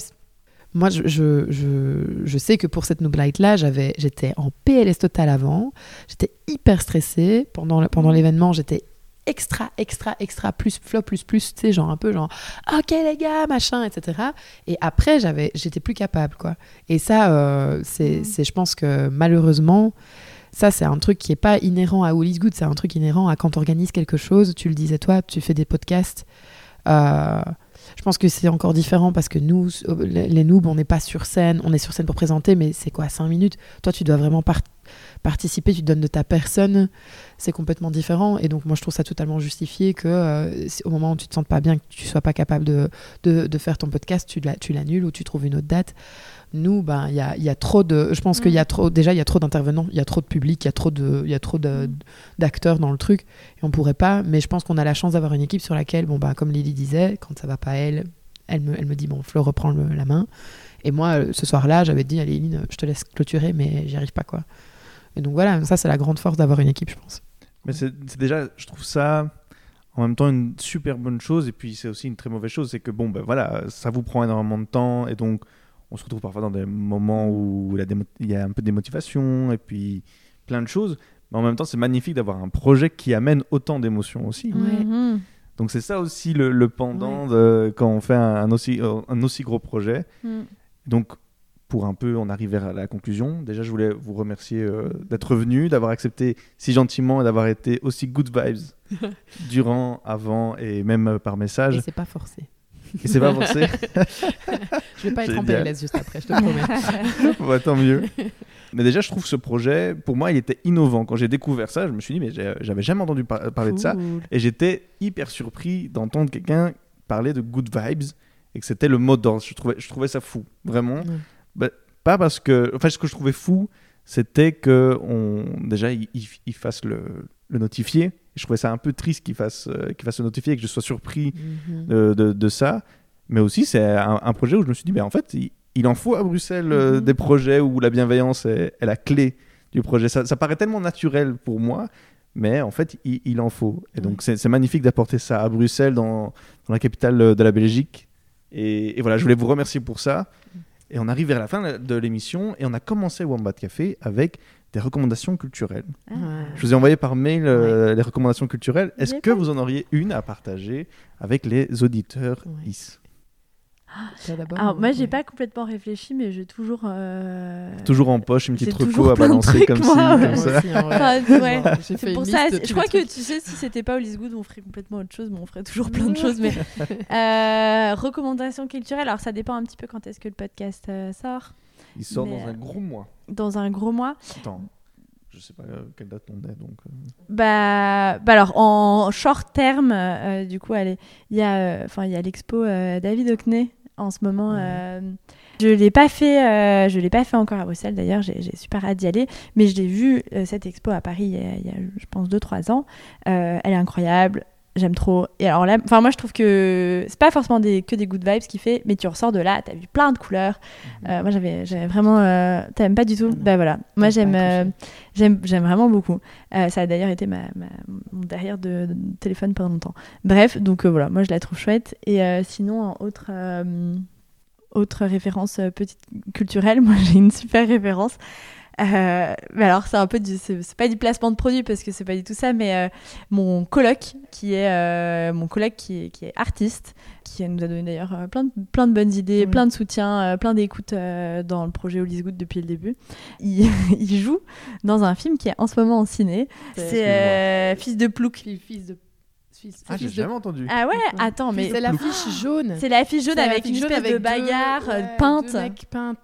Moi, je, je, je, je sais que pour cette Noob Light là, j'avais j'étais en PLS total avant. J'étais hyper stressée pendant pendant l'événement. J'étais extra extra extra plus flop plus plus tu sais genre un peu genre ok les gars machin etc et après j'avais j'étais plus capable quoi et ça euh, c'est Mm. c'est je pense que malheureusement ça c'est un truc qui est pas inhérent à All is Good c'est un truc inhérent à quand tu organises quelque chose tu le disais toi tu fais des podcasts euh, je pense que c'est encore différent parce que nous, euh, les les noobs, on n'est pas sur scène. On est sur scène pour présenter, mais c'est quoi, 5 minutes? Toi, tu dois vraiment par- participer, tu donnes de ta personne. C'est complètement différent. Et donc, moi, je trouve ça totalement justifié que euh, au moment où tu te sens pas bien, que tu sois pas capable de, de, de faire ton podcast, tu la- tu l'annules ou tu trouves une autre date. Nous, ben, il y a, y a trop de. Je pense qu'il y a trop. Déjà, il y a trop d'intervenants, il y a trop de public, il y a trop Mm. d'acteurs dans le truc. Et on pourrait pas. Mais je pense qu'on a la chance d'avoir une équipe sur laquelle, bon, bah, comme Lily disait, quand ça va pas elle, elle me, elle me dit, bon, Flo, reprends le- la main. Et moi, euh, ce soir-là, j'avais dit, allez, Lynn, je te laisse clôturer, mais j'y arrive pas, quoi. Et donc voilà, ça, c'est la grande force d'avoir une équipe, je pense. Mais c'est c'est déjà, je trouve ça en même temps une super bonne chose et puis c'est aussi une très mauvaise chose, c'est que bon ben voilà, ça vous prend énormément de temps et donc on se retrouve parfois dans des moments où il y a, un peu des motivations et puis plein de choses. Mais en même temps, c'est magnifique d'avoir un projet qui amène autant d'émotions aussi. Ouais. Mhm. Donc c'est ça aussi le, le pendant de quand on fait un, un aussi, un aussi gros projet. Mhm. Donc, pour un peu en arriver à la conclusion, déjà, je voulais vous remercier euh, d'être venu, d'avoir accepté si gentiment et d'avoir été aussi good vibes *laughs* durant, avant et même euh, par Et message. c'est pas forcé. Et c'est pas forcé. *laughs* Je vais pas être en. PLS juste après, je te promets. *laughs* bah, tant mieux. Mais déjà, je trouve ce projet, pour moi, il était innovant. Quand j'ai découvert ça, je me suis dit, mais j'ai- j'avais jamais entendu par- parler de ça. Et j'étais hyper surpris d'entendre quelqu'un parler de good vibes et que c'était le mot d'ordre. Je trouvais, je trouvais ça fou, vraiment. Ouais. Bah, pas parce que. Enfin, ce que je trouvais fou, c'était que on, déjà, il, il- il fasse le, le notifier. Je trouvais ça un peu triste qu'il fasse, euh, qu'il fasse le notifier et que je sois surpris Mhm. de, de- de ça. Mais aussi, c'est un, un projet où je me suis dit, mais en fait, il, il en faut à Bruxelles euh, Mhm. des projets où la bienveillance est, est la clé du projet. Ça, ça paraît tellement naturel pour moi, mais en fait, il, il en faut. Et donc, c'est c'est magnifique d'apporter ça à Bruxelles, dans, dans la capitale euh, de la Belgique. Et, et voilà, je voulais vous remercier pour ça. Et on arrive vers la fin de l'émission et on a commencé Wombat Café avec des recommandations culturelles. Ah. Je vous ai envoyé par mail euh, les recommandations culturelles. Est-ce que pas. vous en auriez une à partager avec les auditeurs Ouais. Alors, moi, j'ai pas complètement réfléchi, mais j'ai toujours. euh, Toujours en poche, une petite reco à balancer comme, moi, ci, ouais. comme Moi ça. Enfin, ouais. C'est pour ça, je crois que tu sais, si c'était pas Hollis Good, on ferait complètement autre chose, mais on ferait toujours plein de *laughs* choses. Mais euh, recommandations culturelles, alors ça dépend un petit peu quand est-ce que le podcast euh, sort. Il sort Mais, dans un euh, gros mois. Dans un gros mois. Attends, je sais pas euh, quelle date on est donc. euh, Bah, bah alors en short terme, euh, du coup, allez, il y a, euh, enfin, il y a l'expo euh, David Hockney en ce moment. Euh, je l'ai pas fait, euh, je l'ai pas fait encore à Bruxelles. D'ailleurs, j'ai super hâte d'y aller. Mais je l'ai vu euh, cette expo à Paris il y a, il y a, je pense, 2-3 ans. Elle est incroyable. J'aime trop. Et alors là, enfin moi je trouve que c'est pas forcément des, que des good vibes qu'il fait, mais tu ressors de là, t'as vu plein de couleurs. Euh, moi j'avais, j'avais vraiment, euh, t'aimes pas du tout. Ah. Bah voilà. Moi J'aime euh, j'aime, j'aime vraiment beaucoup. Euh, ça a d'ailleurs été ma, ma- mon derrière de, de téléphone pendant longtemps. Bref, donc voilà, moi je la trouve chouette. Et sinon, en autre, autre référence petite culturelle, *laughs* moi j'ai une super référence. Euh, mais alors c'est un peu du, c'est, pas du placement de produit parce que c'est pas du tout ça, mais euh, mon coloc qui est euh, mon coloc qui est, qui est artiste, qui nous a donné d'ailleurs plein de, plein de bonnes idées, Ouais. plein de soutien, euh, plein d'écoute euh, dans le projet Hollis Good depuis le début. Il, *laughs* il joue dans un film qui est en ce moment en ciné. C'est euh, Fils de Plouc. Fils, de. Ah, j'ai de- jamais entendu. Ah ouais, attends, mais C'est l'affiche jaune. c'est l'affiche jaune avec une jaune espèce de avec deux- bagarre ouais, peinte. deux mecs peints.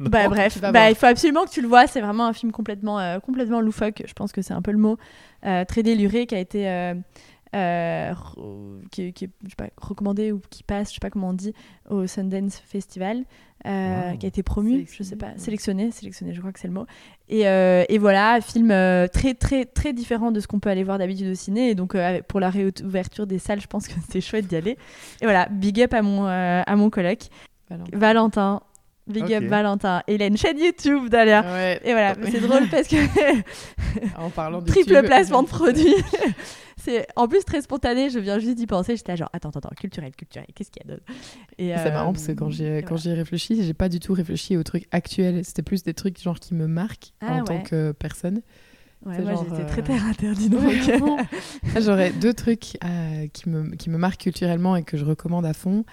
Bah Non, bref, bah, il faut absolument que tu le vois. C'est vraiment un film complètement, euh, complètement loufoque. Je pense que c'est un peu le mot. Euh, très déluré qui a été euh, qui, qui est, je sais pas, recommandé ou qui passe, je sais pas comment on dit, au Sundance Festival, Wow. qui a été promu, je sais pas, ouais. sélectionné, sélectionné, je crois que c'est le mot. Et, et voilà, film très très très différent de ce qu'on peut aller voir d'habitude au ciné. Et donc pour la réouverture des salles, je pense que *laughs* c'était chouette d'y aller. Et voilà, big up à mon à mon coloc. Voilà. Valentin, Big up Valentin. Et il a une chaîne YouTube d'ailleurs. Ouais. Et voilà, c'est drôle parce que *laughs* En parlant *laughs* de triple tube. placement de produits. *laughs* c'est en plus très spontané, je viens juste d'y penser, j'étais genre attends attends, attends, culturel culturel, qu'est-ce qu'il y a d'autre? Et C'est euh, marrant parce que quand j'y et quand voilà. j'y ai réfléchi, j'ai pas du tout réfléchi aux trucs actuels. C'était plus des trucs genre qui me marquent Ah en ouais. tant que personne. Ouais, moi j'étais euh, très terre interdit donc. Vraiment. Ah, J'aurais deux trucs euh, qui, me, qui me marquent culturellement et que je recommande à fond.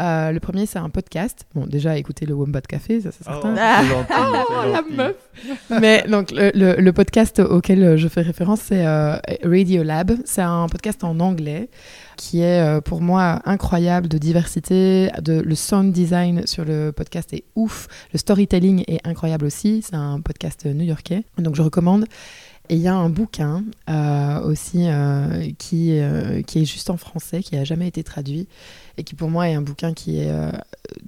Euh, le premier, c'est un podcast. Bon, déjà, écoutez le Wombat Café, ça c'est certain. Ah. c'est gentil, *laughs* Oh, la meuf Mais donc, le, le- le podcast auquel euh, je fais référence, c'est euh, Radio Lab. C'est un podcast en anglais qui est euh, pour moi incroyable de diversité. De, le sound design sur le podcast est ouf. Le storytelling est incroyable aussi. C'est un podcast new-yorkais. Donc, je recommande. Et il y a un bouquin euh, aussi euh, qui, euh, qui est juste en français, qui n'a jamais été traduit, et qui pour moi est un bouquin qui est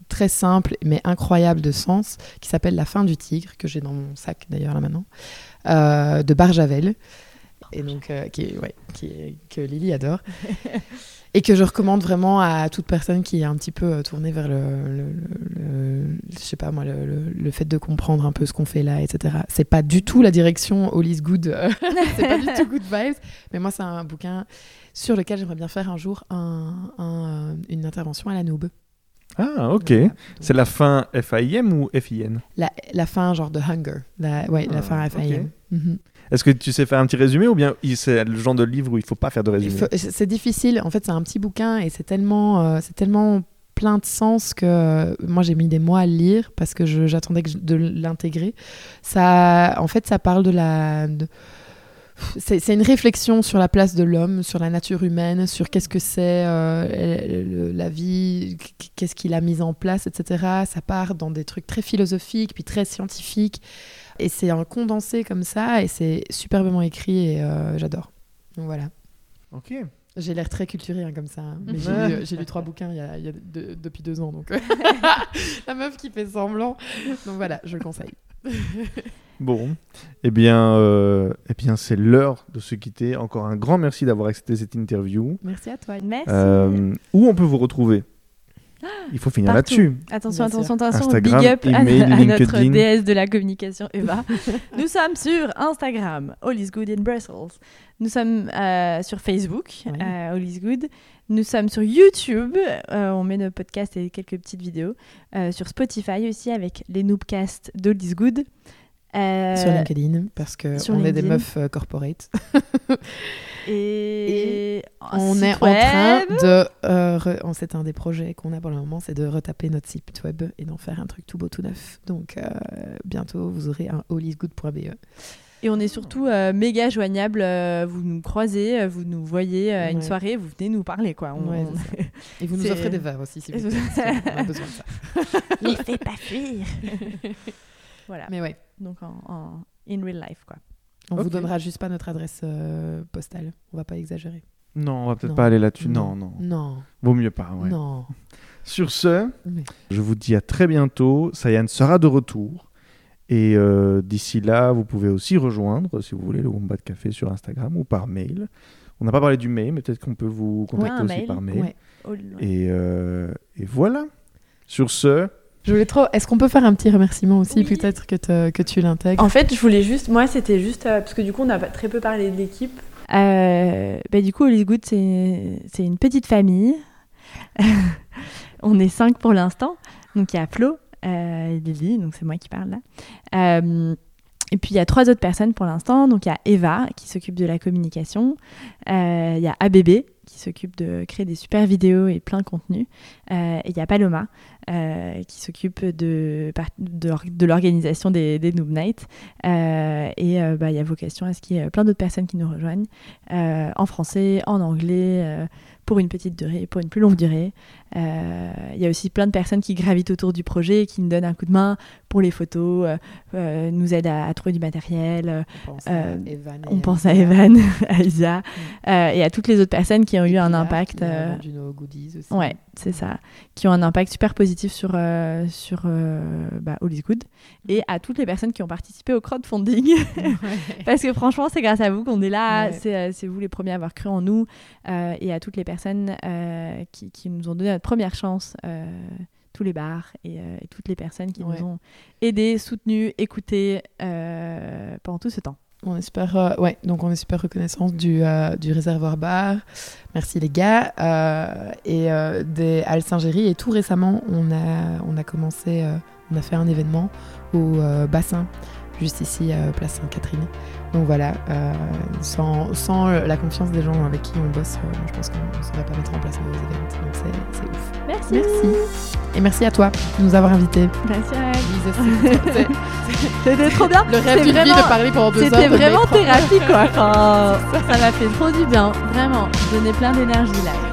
très simple mais incroyable de sens, qui s'appelle La fin du tigre, que j'ai dans mon sac d'ailleurs là maintenant, de Barjavel, et donc qui ouais, qui que Lily adore, *laughs* et que je recommande vraiment à toute personne qui est un petit peu euh, tournée vers le, le, le- le- je sais pas moi, le, fait de comprendre un peu ce qu'on fait là, etc. C'est pas du tout la direction All is good, euh, *laughs* c'est pas du tout good vibes, mais moi c'est un bouquin sur lequel j'aimerais bien faire un jour un- un, euh, une intervention à la noob. Ah, ok. Voilà. C'est la fin F-A-I-M ou F-I-N La, la fin genre de Hunger, la, ouais, la Ah, fin. FIM. Mhm. Est-ce que tu sais faire un petit résumé ou bien c'est le genre de livre où il faut pas faire de résumé C'est difficile, en fait c'est un petit bouquin et c'est tellement, euh, c'est tellement plein de sens que euh, moi j'ai mis des mois à le lire parce que j'attendais de l'intégrer. Ça, en fait ça parle de la... c'est une réflexion sur la place de l'homme, sur la nature humaine, sur qu'est-ce que c'est euh, la vie, qu'est-ce qu'il a mis en place, etc. Ça part dans des trucs très philosophiques, puis très scientifiques. Et c'est un condensé comme ça, et c'est superbement écrit, et euh, j'adore. Donc voilà. Ok. J'ai l'air très culturé hein, comme ça. hein. Mais j'ai lu, j'ai lu trois bouquins il y a, il y a deux- depuis deux ans. Donc *laughs* la meuf qui fait semblant. Donc voilà, je le conseille. Bon, eh bien, euh, eh bien c'est l'heure de se quitter. Encore un grand merci d'avoir accepté cette interview. Merci à toi. Merci. Euh, où on peut vous retrouver? Il faut finir là-dessus. Attention, attention, attention. Instagram, Big up à, email, à notre déesse de la communication, Eva. *laughs* Nous sommes sur Instagram, All is good in Brussels. Nous sommes euh, sur Facebook, Oui. euh, All is good. Nous sommes sur YouTube. euh, on met nos podcasts et quelques petites vidéos. Euh, sur Spotify aussi avec les Noobcasts d'All is good. Euh, Sur LinkedIn, parce que sur on est des meufs euh, corporate. *laughs* Et, on est en train de. euh, re- on- c'est un des projets qu'on a pour le moment, c'est de retaper notre site web et d'en faire un truc tout beau, tout neuf. Donc euh, bientôt, vous aurez un allisgood.be. Et on est surtout euh, méga joignable. euh, vous nous croisez, vous nous voyez euh, à une soirée, vous venez nous parler. quoi. On- Ouais, on- Et vous nous offrez des verres aussi, si vous voulez. qu'on a besoin de ça. *laughs* Les fais pas fuir. *laughs* voilà. Mais ouais. Donc en, en in real life quoi. On vous Ok. donnera juste pas notre adresse euh, postale. On va pas exagérer. Non, on va peut-être pas aller là-dessus. Non, non. Non. Vaut mieux pas. ouais. Non. Sur ce, je vous dis à très bientôt. Sayan sera de retour. Et euh, d'ici là, vous pouvez aussi rejoindre, si vous voulez, le Wombat Café sur Instagram ou par mail. On n'a pas parlé du mail, mais peut-être qu'on peut vous contacter aussi mail. par mail. Ouais. Oh, ouais. Et, euh, et voilà. Sur ce, Je voulais trop. Est-ce qu'on peut faire un petit remerciement aussi, Oui. peut-être que, te- que tu l'intègres? En fait, je voulais juste, moi, c'était juste euh, parce que du coup, on a très peu parlé de l'équipe. Euh, bah, du coup, Holly's Good, c'est c'est une petite famille. *laughs* on est cinq pour l'instant. Donc, il y a Flo euh, et Lily, donc c'est moi qui parle là. Euh, et puis, il y a trois autres personnes pour l'instant. Donc, il y a Eva qui s'occupe de la communication. Euh, Il y a ABB s'occupe de créer des super vidéos et plein de contenu. Euh, et il y a Paloma euh, qui s'occupe de, de, l'or- de l'organisation des, Noob Nights. Euh, et bah, il y a vocation à ce qu'il y ait plein d'autres personnes qui nous rejoignent en français, en anglais, pour une petite durée, pour une plus longue durée. Euh, Il y a aussi plein de personnes qui gravitent autour du projet, qui nous donnent un coup de main pour les photos, euh, euh, nous aident à, à trouver du matériel. euh, On pense euh, à Evan. et on pense à Evan, *laughs* à Isa euh, et à toutes les autres personnes qui ont eu un impact. qui a euh, vendu nos goodies aussi. Ouais, c'est ça. Qui ont un impact super positif sur, euh, sur euh, bah, All is Good. Et à toutes les personnes qui ont participé au crowdfunding. Ouais. *laughs* Parce que franchement, c'est grâce à vous qu'on est là. Ouais. C'est, euh, c'est vous les premiers à avoir cru en nous. Euh, et à toutes les personnes euh, qui, qui nous ont donné notre première chance euh, tous les bars et, euh, et toutes les personnes qui Ouais. nous ont aidés, soutenus, écoutés euh, pendant tout ce temps. On est super, euh, ouais, donc on est super reconnaissant du, du réservoir bar. Merci les gars. Et des Halles Saint-Géry. Et tout récemment, on a, on a commencé, on a fait un événement au bassin, juste ici, euh, place Sainte-Catherine. Donc voilà, euh, sans, sans euh, la confiance des gens avec qui on bosse, euh, je pense qu'on ne saurait pas mettre en place nos événements. Donc c'est c'est ouf. Merci. Merci. Et merci à toi de nous avoir invités. Merci. Alex. *laughs* C'est- C'était trop bien. Le rêve d'une de parler pendant deux heures. C'était vraiment thérapie quoi. *laughs* Enfin, ça m'a fait trop du bien, vraiment. Donner plein d'énergie là.